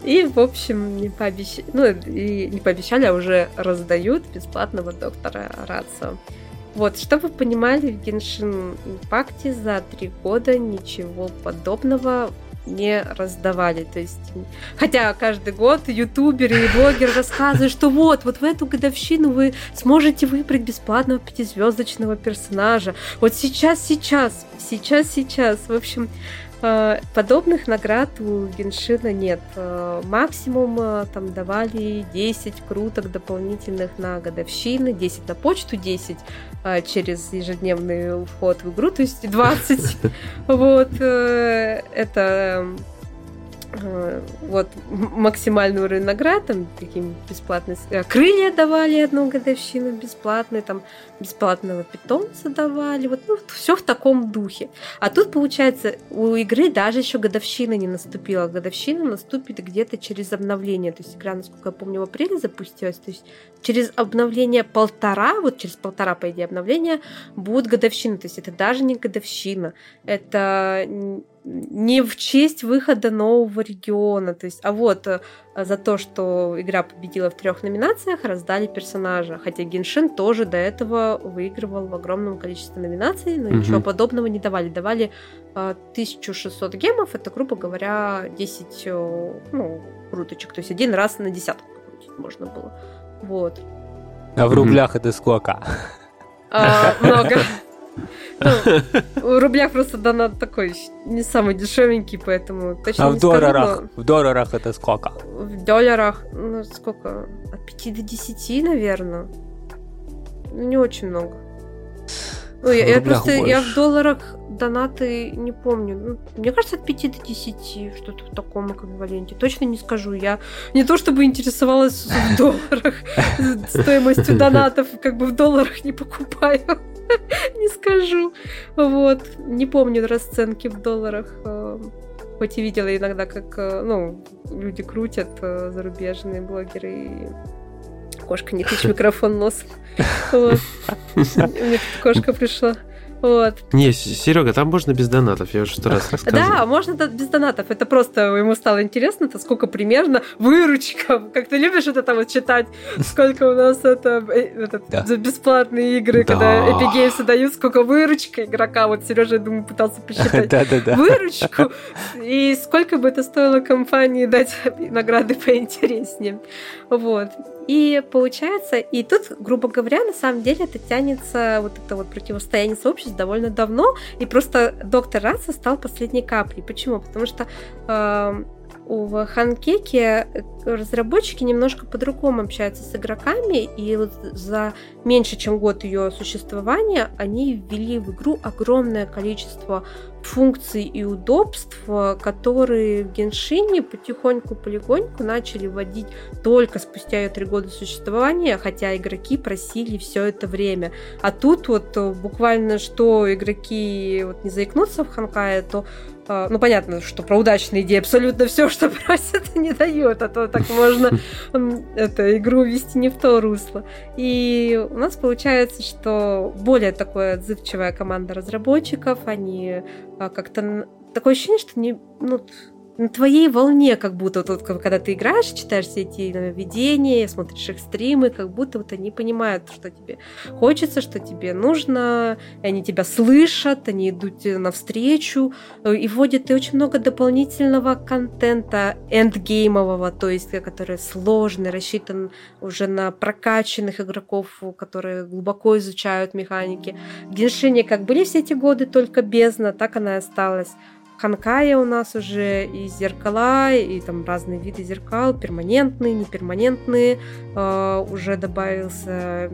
И, в общем, не пообещали, ну, и не пообещали, а уже раздают бесплатного доктора Рацио. Вот, чтобы вы понимали, в Genshin Impact за три года ничего подобного не раздавали. То есть, хотя каждый год ютуберы и блогеры рассказывают, что вот, вот в эту годовщину вы сможете выбрать бесплатного пятизвездочного персонажа. Вот сейчас, сейчас, сейчас, сейчас. В общем, подобных наград у Геншина нет. Э, максимум э, там давали 10 круток дополнительных на годовщины, 10 на почту, 10 через ежедневный вход в игру, то есть 20. Вот это Э, вот максимальный уровень наград, там таким бесплатные э, крылья давали одну годовщину бесплатные, там бесплатного питомца давали, вот ну, все в таком духе. А тут получается у игры даже еще годовщина не наступила, годовщина наступит где-то через обновление, то есть игра, насколько я помню, в апреле запустилась, то есть через обновление полтора, вот через полтора по идее обновления будет годовщина, то есть это даже не годовщина, это не в честь выхода нового региона, то есть, а вот э, за то, что игра победила в трех номинациях, раздали персонажа, хотя Геншин тоже до этого выигрывал в огромном количестве номинаций, но угу. ничего подобного не давали, давали 1600 э, гемов, это, грубо говоря, 10 э, ну, круточек, то есть один раз на десятку покрутить можно было, вот. А в рублях это сколько? А, много. Ну, в рублях просто донат такой не самый дешевенький, поэтому точно А в долларах? В долларах это сколько? В долларах, ну, сколько? От 5 до 10, наверное. Ну, не очень много. Ну, я, я просто больше. я в долларах донаты не помню. Ну, мне кажется, от 5 до 10, что-то в таком эквиваленте. Точно не скажу. Я не то чтобы интересовалась в долларах стоимостью донатов, как бы в долларах не покупаю. Не скажу. Вот. Не помню расценки в долларах. Э, хоть и видела иногда, как э, ну, люди крутят, э, зарубежные блогеры, и кошка не тычь микрофон носом. Вот. Кошка пришла. Вот. Не, Серега, там можно без донатов, я уже сто раз рассказывал. Да, можно без донатов. Это просто ему стало интересно, это сколько примерно выручка. Как ты любишь вот это вот читать, сколько у нас это, э, это да. за бесплатные игры, да. когда Epic Games дают, сколько выручка игрока. Вот Сережа, я думаю, пытался посчитать да, да, да. выручку. И сколько бы это стоило компании дать награды поинтереснее. Вот. И получается, и тут, грубо говоря, на самом деле это тянется, вот это вот противостояние сообществ довольно давно, и просто доктор Раса стал последней каплей. Почему? Потому что э, в Ханкеке разработчики немножко по-другому общаются с игроками, и вот за меньше чем год ее существования они ввели в игру огромное количество функций и удобств, которые в Геншине потихоньку-полегоньку начали вводить только спустя три года существования, хотя игроки просили все это время. А тут вот буквально что игроки вот не заикнутся в Ханкае, то ну, понятно, что про удачные идеи абсолютно все, что просят, не дает, а то так можно это, игру вести не в то русло. И у нас получается, что более такая отзывчивая команда разработчиков, они а, как-то... Такое ощущение, что не, ну, на твоей волне, как будто вот, когда ты играешь, читаешь все эти нововведения, смотришь их стримы, как будто вот они понимают, что тебе хочется, что тебе нужно, они тебя слышат, они идут навстречу, э, и вводят и очень много дополнительного контента эндгеймового, то есть который сложный, рассчитан уже на прокачанных игроков, которые глубоко изучают механики. В Геншине как были все эти годы только бездна, так она и осталась. Ханкая у нас уже и зеркала, и там разные виды зеркал, перманентные, неперманентные. Э, уже добавился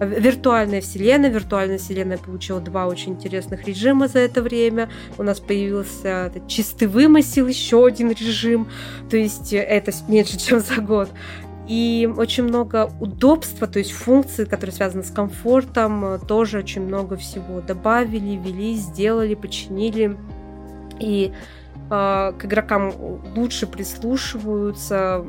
виртуальная вселенная. Виртуальная вселенная получила два очень интересных режима за это время. У нас появился чистый вымысел, еще один режим. То есть это меньше, чем за год. И очень много удобства, то есть функций, которые связаны с комфортом, тоже очень много всего добавили, ввели, сделали, починили. И э, к игрокам лучше прислушиваются.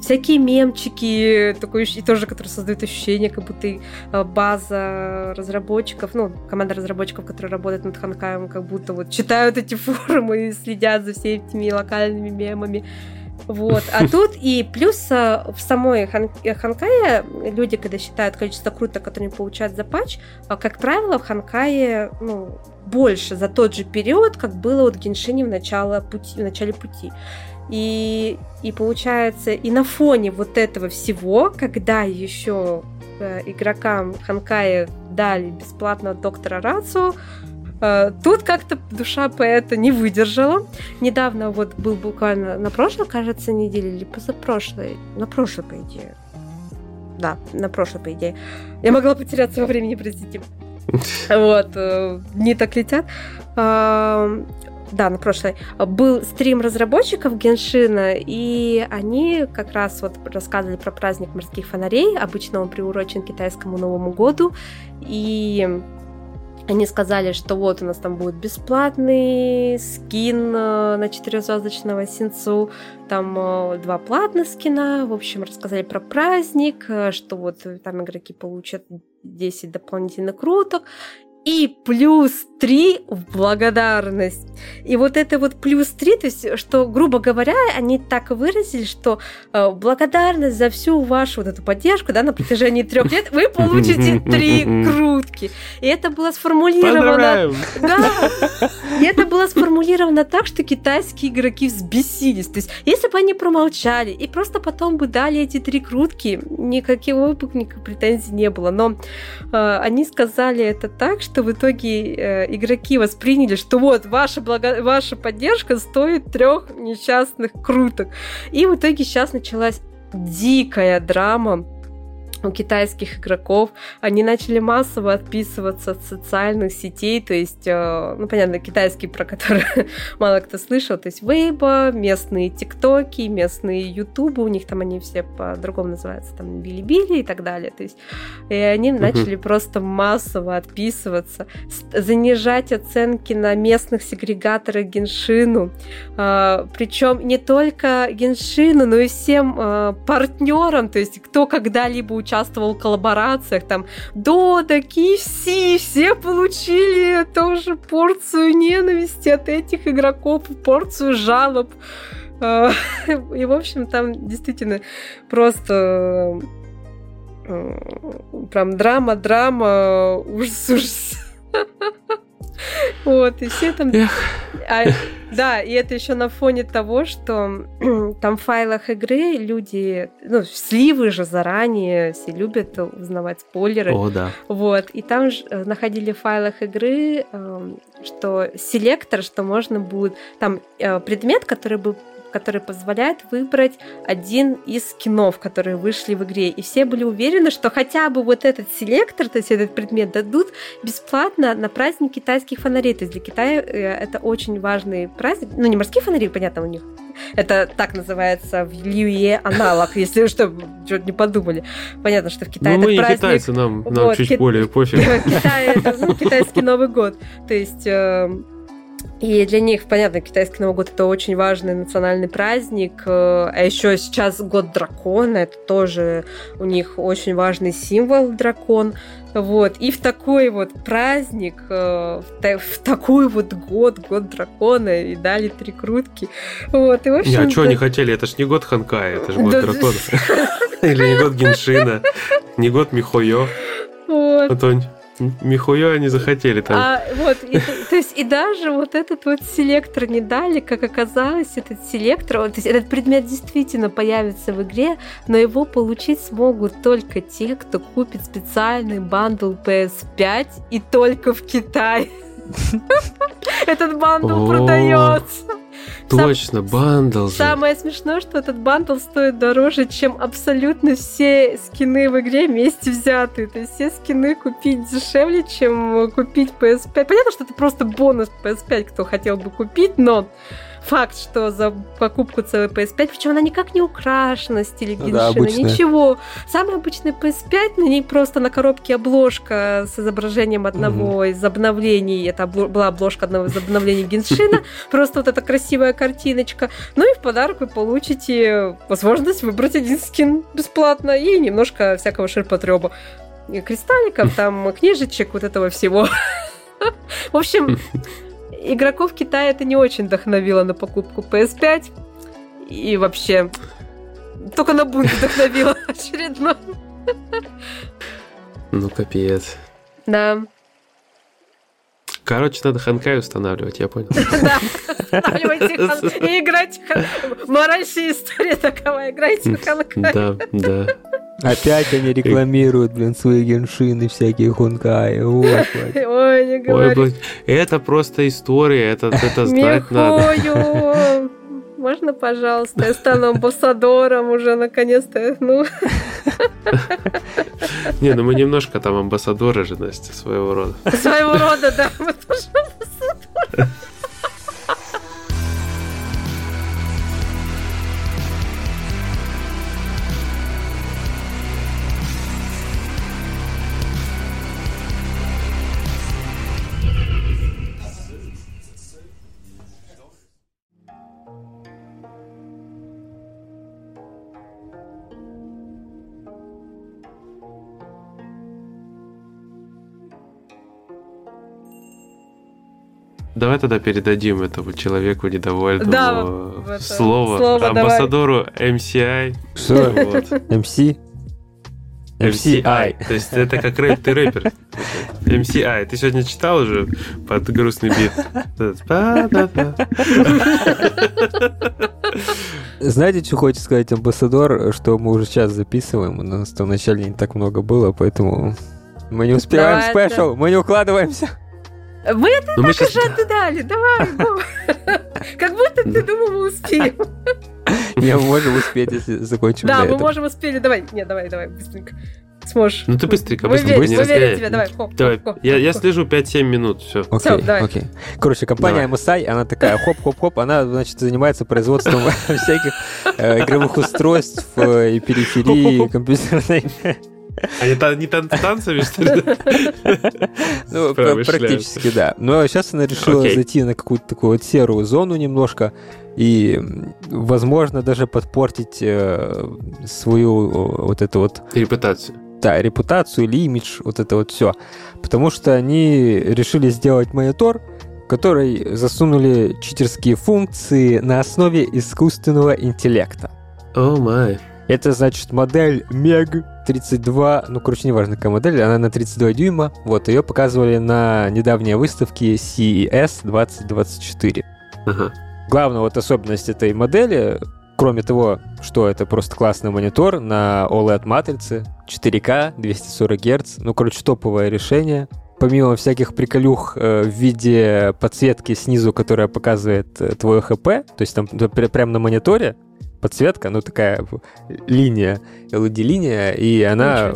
Всякие мемчики, такое, и тоже, которые создают ощущение, как будто э, база разработчиков, ну, команда разработчиков, которые работают над Ханкаем, как будто вот читают эти форумы и следят за всеми этими локальными мемами. Вот. А тут и плюс э, в самой хан Ханкае люди, когда считают количество круток, которые они получают за патч, э, как правило, в Ханкае ну, больше за тот же период, как было вот в Геншине в, начало пути, в начале пути. И, и получается, и на фоне вот этого всего, когда еще э, игрокам Ханкая дали бесплатно доктора Рацу, э, тут как-то душа поэта не выдержала. Недавно вот был буквально на прошлой, кажется, неделе или позапрошлой, на прошлой, по идее. Да, на прошлой, по идее. Я могла потеряться во времени, простите. Вот, э, не так летят. Да, на прошлой. Был стрим разработчиков Геншина, и они как раз вот рассказывали про праздник морских фонарей. Обычно он приурочен к китайскому Новому году. И они сказали, что вот у нас там будет бесплатный скин э, на четырехзвездочного синцу, там э, два платных скина, в общем, рассказали про праздник, что вот там игроки получат 10 дополнительных круток, и плюс 3 в благодарность. И вот это вот плюс 3, то есть, что, грубо говоря, они так выразили, что э, благодарность за всю вашу вот эту поддержку, да, на протяжении трех лет вы получите 3 крутки. И это было сформулировано... Да, и это было сформулировано так, что китайские игроки взбесились. То есть, если бы они промолчали и просто потом бы дали эти три крутки, никаких претензий не было. Но э, они сказали это так, что что в итоге э, игроки восприняли, что вот ваша, благо... ваша поддержка стоит трех несчастных круток. И в итоге сейчас началась дикая драма у китайских игроков, они начали массово отписываться от социальных сетей, то есть, э, ну, понятно, китайские, про которые мало кто слышал, то есть Вейба, местные ТикТоки, местные Ютубы, у них там они все по-другому называются, там Билибили и так далее, то есть, и они начали просто массово отписываться, занижать оценки на местных сегрегаторах Геншину, э, причем не только Геншину, но и всем э, партнерам, то есть, кто когда-либо участвовал в коллаборациях, там Дода, KFC, все получили тоже порцию ненависти от этих игроков, порцию жалоб. А, и, в общем, там действительно просто э, прям драма, драма, ужас, ужас. Вот, и все там... А, да, и это еще на фоне того, что там в файлах игры люди, ну, сливы же заранее, все любят узнавать спойлеры. О, да. Вот, и там же э, находили в файлах игры, эм, что селектор, что можно будет, там э, предмет, который был который позволяет выбрать один из скинов, которые вышли в игре. И все были уверены, что хотя бы вот этот селектор, то есть этот предмет дадут бесплатно на праздник китайских фонарей. То есть для Китая э, это очень важный праздник. Ну, не морские фонари, понятно, у них. Это так называется в Льюе аналог, если что не подумали. Понятно, что в Китае ну, мы праздник... китайцы, нам, нам вот, чуть ки... более пофиг. Китай это ну, китайский Новый год. То есть эм, И для них, понятно, китайский Новый год это очень важный национальный праздник. Э, а еще сейчас год дракона, это тоже у них очень важный символ дракон. Вот. И в такой вот праздник, э, в, такой вот год, год дракона, и дали три крутки. Вот. И, в общем, не, а что они хотели? Это ж не год Ханкая, это же год дракона. Или не год Геншина, не год Михойо. Вот. Антонь. Нихуя они захотели там. А, вот, и, то есть и даже вот этот вот селектор не дали, как оказалось, этот селектор, то есть этот предмет действительно появится в игре, но его получить смогут только те, кто купит специальный бандл PS5 и только в Китае. Этот бандл продается. Точно, бандл же. Самое смешное, что этот бандл стоит дороже, чем абсолютно все скины в игре вместе взятые. То есть все скины купить дешевле, чем купить PS5. Понятно, что это просто бонус PS5, кто хотел бы купить, но факт, что за покупку целой PS5, причем она никак не украшена в стиле ну, да, ничего. Самая обычная PS5, на ней просто на коробке обложка с изображением одного угу. из обновлений. Это была обложка одного из обновлений Геншина. Просто вот эта красивая картиночка. Ну и в подарок вы получите возможность выбрать один скин бесплатно и немножко всякого ширпотреба. Кристалликов, там книжечек, вот этого всего. В общем, игроков Китая это не очень вдохновило на покупку PS5. И вообще, только на бунт вдохновило очередной. Ну, капец. Да. Короче, надо Ханкай устанавливать, я понял. Да, устанавливайте и играть. Мораль история такова, играйте в Ханкай. Да, да. Опять они рекламируют, блин, свои геншины, всякие хункаи. Ой, не говори. Ой, это просто история, это, это знать надо. Можно, пожалуйста, я стану амбассадором уже наконец-то. Ну. Не, ну мы немножко там амбассадоры же, Настя, своего рода. Своего рода, да, мы тоже амбассадоры. Давай тогда передадим этому человеку недовольному да, вот слово, слово амбассадору давай. MCI. Что? Вот. MC? MCI. То есть это как рэп, ты рэпер. MCI. Ты сегодня читал уже под грустный бит? Знаете, что хочет сказать амбассадор, что мы уже сейчас записываем, у нас там вначале не так много было, поэтому мы не успеваем спешл, мы не укладываемся. Мы это ну, так уже отдали, давай. Как будто ты думал, мы успеем. Не, мы можем успеть, если закончим Да, мы можем успеть. Давай, не, давай, давай, быстренько. Сможешь. Ну ты быстренько, быстренько. Мы верим тебе, давай. Давай, я слежу 5-7 минут, все. Окей, окей. Короче, компания MSI, она такая хоп-хоп-хоп, она, значит, занимается производством всяких э, игровых устройств э, и периферии компьютерной. Они а не танцами, что ли? Ну, практически, да. Но сейчас она решила зайти на какую-то такую вот серую зону немножко и, возможно, даже подпортить э, свою вот эту вот... Репутацию. Да, репутацию или имидж, вот это вот все. Потому что они решили сделать монитор, который засунули читерские функции на основе искусственного интеллекта. О oh май. Это значит модель MEG 32, ну, короче, неважно, какая модель, она на 32 дюйма. Вот, ее показывали на недавней выставке CES 2024. Ага. Главная вот особенность этой модели, кроме того, что это просто классный монитор на OLED-матрице, 4К, 240 Гц, ну, короче, топовое решение. Помимо всяких приколюх э, в виде подсветки снизу, которая показывает э, твой ХП, то есть там прямо на мониторе, подсветка, ну такая линия, LED-линия, и она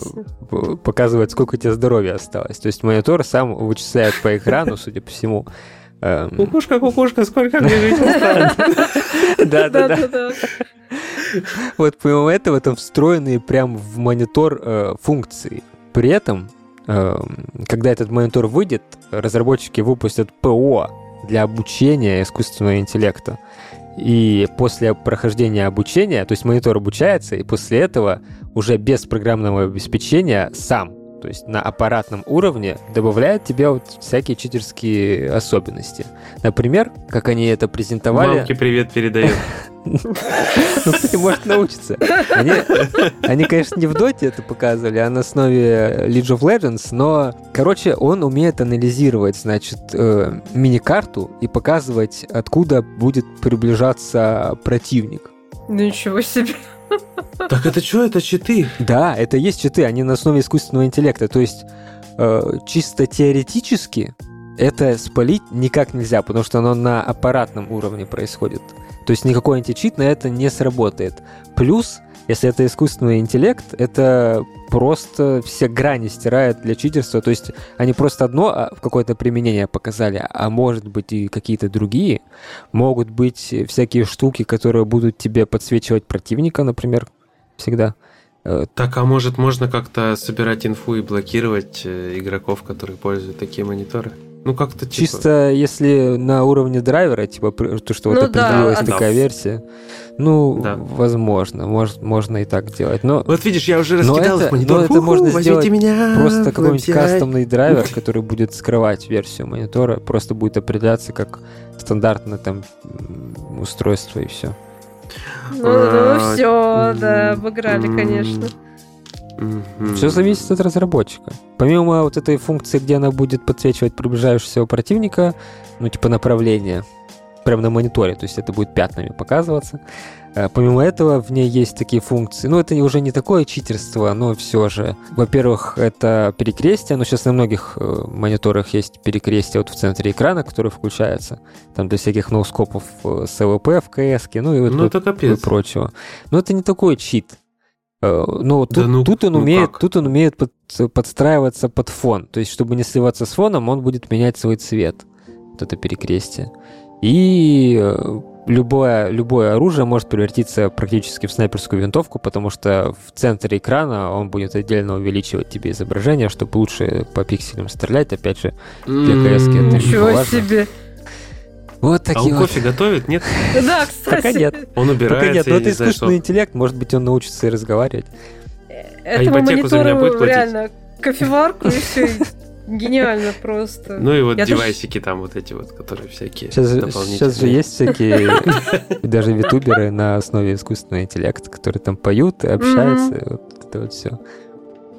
показывает, сколько у тебя здоровья осталось. То есть монитор сам вычисляет по экрану, судя по всему. Эм, кукушка, кукушка, сколько мне жить осталось? Да-да-да. Вот помимо этого там встроенные прям в монитор э, функции. При этом, эм, когда этот монитор выйдет, разработчики выпустят ПО для обучения искусственного интеллекта. И после прохождения обучения, то есть монитор обучается, и после этого уже без программного обеспечения сам то есть на аппаратном уровне добавляет тебе вот всякие читерские особенности. Например, как они это презентовали... Мамке привет передает. Ну, кстати, может научиться. Они, они, конечно, не в доте это показывали, а на основе League of Legends, но, короче, он умеет анализировать, значит, э, мини-карту и показывать, откуда будет приближаться противник. Ну, ничего себе. Так это что, это читы? Да, это есть читы, они на основе искусственного интеллекта. То есть э, чисто теоретически это спалить никак нельзя, потому что оно на аппаратном уровне происходит. То есть никакой античит на это не сработает. Плюс, если это искусственный интеллект, это просто все грани стирает для читерства. То есть они просто одно а, в какое-то применение показали, а может быть и какие-то другие. Могут быть всякие штуки, которые будут тебе подсвечивать противника, например, всегда. Э, так, а может можно как-то собирать инфу и блокировать э, игроков, которые пользуют такие мониторы? Ну, как-то типа... Чисто если на уровне драйвера, типа, то, что ну, вот определилась да, такая да. версия, ну, да. возможно, может, можно и так делать. Но, вот видишь, я уже раскидал но это, монитор. Но это можно сделать меня, просто какой-нибудь кастомный драйвер, который будет скрывать версию монитора, просто будет определяться как стандартное там устройство и все. Ну, ну все, да, обыграли, конечно. Mm-hmm. Все зависит от разработчика. Помимо вот этой функции, где она будет подсвечивать приближающегося противника, ну, типа направление, прямо на мониторе, то есть это будет пятнами показываться. Э, помимо этого, в ней есть такие функции. Ну, это уже не такое читерство, но все же. Во-первых, это перекрестие. Ну, сейчас на многих э, мониторах есть перекрестие вот в центре экрана, которое включается. Там для всяких ноускопов э, с ЛВП в КС, ну и вот, ну, вот, и прочего. Но это не такой чит. Но тут, да ну, тут он ну умеет, как? тут он умеет под, подстраиваться под фон. То есть, чтобы не сливаться с фоном, он будет менять свой цвет. Вот это перекрестие. И э, любое, любое оружие может превратиться практически в снайперскую винтовку, потому что в центре экрана он будет отдельно увеличивать тебе изображение, чтобы лучше по пикселям стрелять. Опять же, для КС это Ничего себе! Вот такие а он кофе готовит, нет? Да, кстати. Пока нет. Он убирается, Пока нет, но это искусственный интеллект, может быть, он научится и разговаривать. Этому а монитору реально кофеварку и все, гениально просто. Ну и вот Я девайсики тоже... там вот эти вот, которые всякие сейчас, сейчас же есть всякие даже витуберы на основе искусственного интеллекта, которые там поют и общаются, вот это вот все.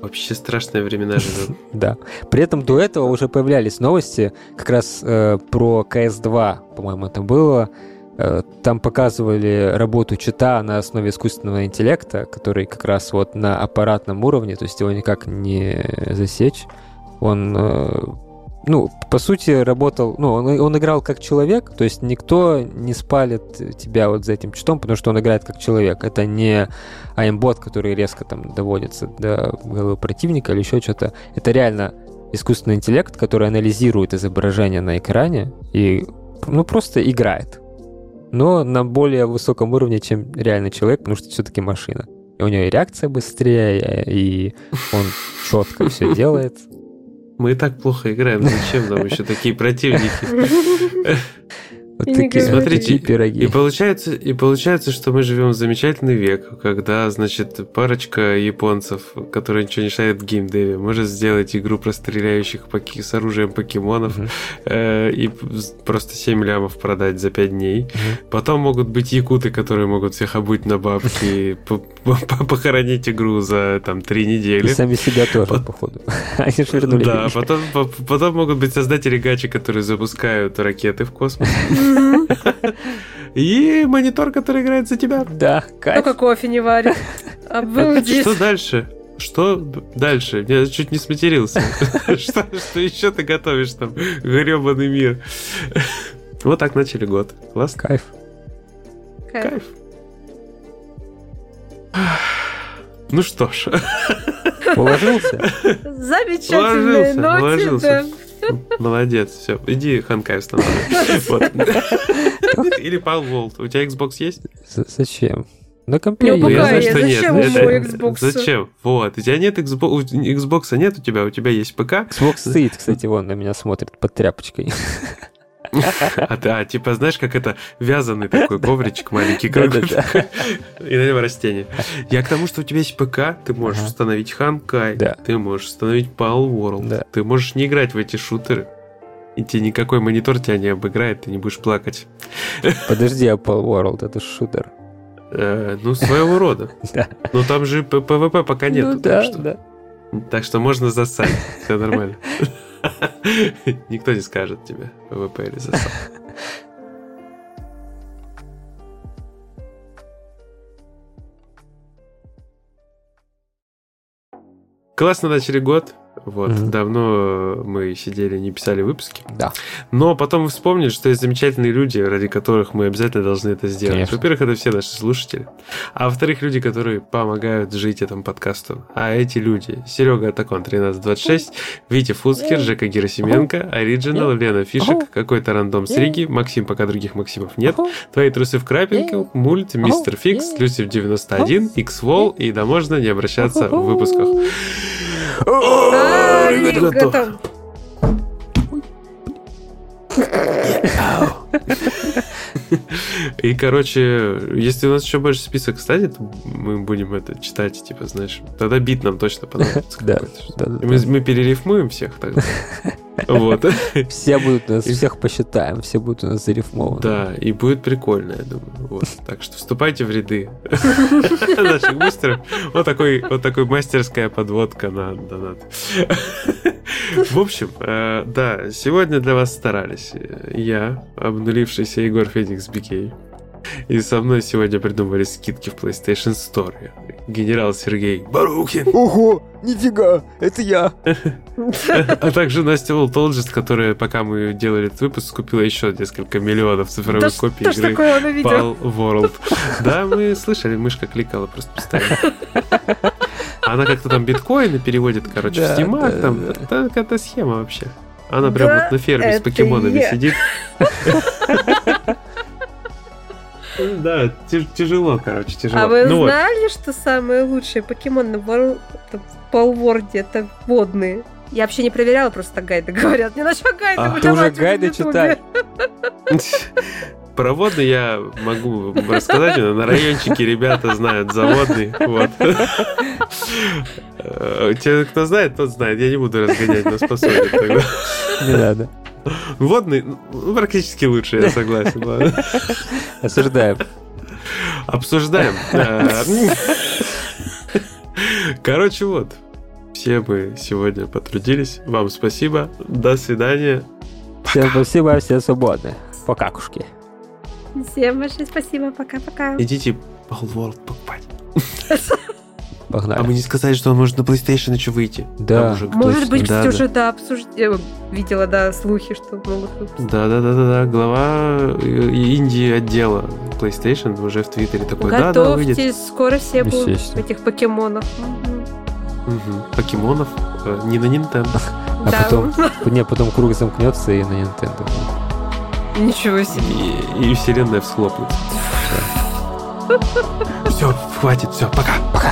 Вообще страшные времена живут. Да. При этом до этого уже появлялись новости как раз э, про CS2, по-моему, это было. Э, там показывали работу чита на основе искусственного интеллекта, который как раз вот на аппаратном уровне, то есть его никак не засечь. Он э, ну, по сути, работал, ну, он, он играл как человек, то есть никто не спалит тебя вот за этим читом, потому что он играет как человек. Это не аймбот, который резко там доводится до головы противника или еще что-то. Это реально искусственный интеллект, который анализирует изображение на экране и, ну, просто играет. Но на более высоком уровне, чем реальный человек, потому что все-таки машина. И у него и реакция быстрее, и он четко все делает. Мы и так плохо играем, зачем нам еще такие противники? Вот такие, Смотрите, пироги. И получается, и получается, что мы живем в замечательный век, когда, значит, парочка японцев, которые ничего не шарят в геймдеве, может сделать игру про стреляющих поки- с оружием покемонов угу. э, и просто 7 лямов продать за 5 дней. Угу. Потом могут быть якуты, которые могут всех обуть на бабки, похоронить игру за там 3 недели. И сами себя тоже, походу. Они же вернули. Да, потом могут быть создатели гачи, которые запускают ракеты в космос. И монитор, который играет за тебя. Да, кайф. Только кофе не варит. Обалдеть. Что дальше? Что дальше? Я чуть не сматерился. Что, что еще ты готовишь там? Гребаный мир. Вот так начали год. Класс. Кайф. Кайф. Ну что ж. Уложился? Замечательная ноте, Молодец, все. Иди Ханкай устанавливай. Или Пал Волт. У тебя Xbox есть? Зачем? На компьютере. Ну, я знаю, что зачем нет. Это, Xbox? Зачем? Вот. У тебя нет Xbox, Xbox нет у тебя, у тебя есть ПК. Xbox стоит, кстати, вон на меня смотрит под тряпочкой. А, ты, а типа, знаешь, как это вязаный такой ковричек маленький, какой-то. И на нем растение. Я к тому, что у тебя есть ПК, ты можешь установить Ханкай, ты можешь установить Pal World, ты можешь не играть в эти шутеры. И тебе никакой монитор тебя не обыграет, ты не будешь плакать. Подожди, а Palworld это шутер? Э, ну, своего рода. Но там же ПВП пока нет. Ну да, да. Так что можно зассать, все нормально. Никто не скажет тебе, ПВП или зассал. Классно начали год. Вот, mm-hmm. давно мы сидели, не писали выпуски. Да. Но потом вспомнили, что есть замечательные люди, ради которых мы обязательно должны это сделать. Конечно. Во-первых, это все наши слушатели. А во-вторых, люди, которые помогают жить этому подкасту. А эти люди Серега Атакон 1326, Витя Фуцкер, Жека Герасименко, Ориджинал, Лена Фишек, какой-то рандом с Риги, Максим, пока других Максимов нет, Твои трусы в крапинке, Мульт, Мистер Фикс, Люсив 91, X-Wall и да можно не обращаться в выпусках. Готов. И, короче, если у нас еще больше список станет, мы будем это читать, типа, знаешь, тогда бит нам точно понравится. Да, да, мы, мы перерифмуем всех тогда. Вот. Все будут нас, всех посчитаем, все будут у нас зарифмованы. Да, и будет прикольно, я думаю. Вот. Так что вступайте в ряды наших бустеров. Вот такой, вот такой мастерская подводка на донат. В общем, э, да, сегодня для вас старались. Я, обнулившийся Егор Феникс Бикей. И со мной сегодня придумали скидки в PlayStation Store. Генерал Сергей Барухин. Ого, нифига, это я. А также Настя Волтолджест, которая, пока мы делали этот выпуск, купила еще несколько миллионов цифровых копий игры Pal World. Да, мы слышали, мышка кликала просто постоянно. Она как-то там биткоины переводит, короче, в стимак. Там, это какая-то схема вообще. Она прям вот на ферме с покемонами сидит. Да, тяжело, короче, тяжело. А вы ну знали, вот. что самые лучшие покемоны в Полворде это водные? Я вообще не проверяла, просто так гайды говорят. Не начал гайды а, Ты уже гайды читай. Про водный я могу рассказать. На райончике ребята знают заводный. Вот. Э, те, кто знает, тот знает. Я не буду разгонять, но способен тогда. Не надо. Водный ну, практически лучше, я согласен. Осуждаем. Обсуждаем. Короче, вот. Все мы сегодня потрудились. Вам спасибо. До свидания. Всем спасибо, все свободны. Покакушки. Всем большое спасибо. Пока-пока. Идите World покупать. Погнали. А мы не сказали, что он может на PlayStation еще выйти. Да. Уже может быть, да, уже да, обсуждение. Видела, да, слухи, что могут выпустить. Да, да, да, да, да. Глава э, Индии отдела PlayStation уже в Твиттере такой, да, да, выйдет. скоро все будут этих покемонов. Угу. Покемонов э, не на Nintendo. А да. потом, не, потом круг замкнется и на Nintendo. Ничего себе. И, и вселенная всхлопнется. Все, хватит, все. Пока. пока.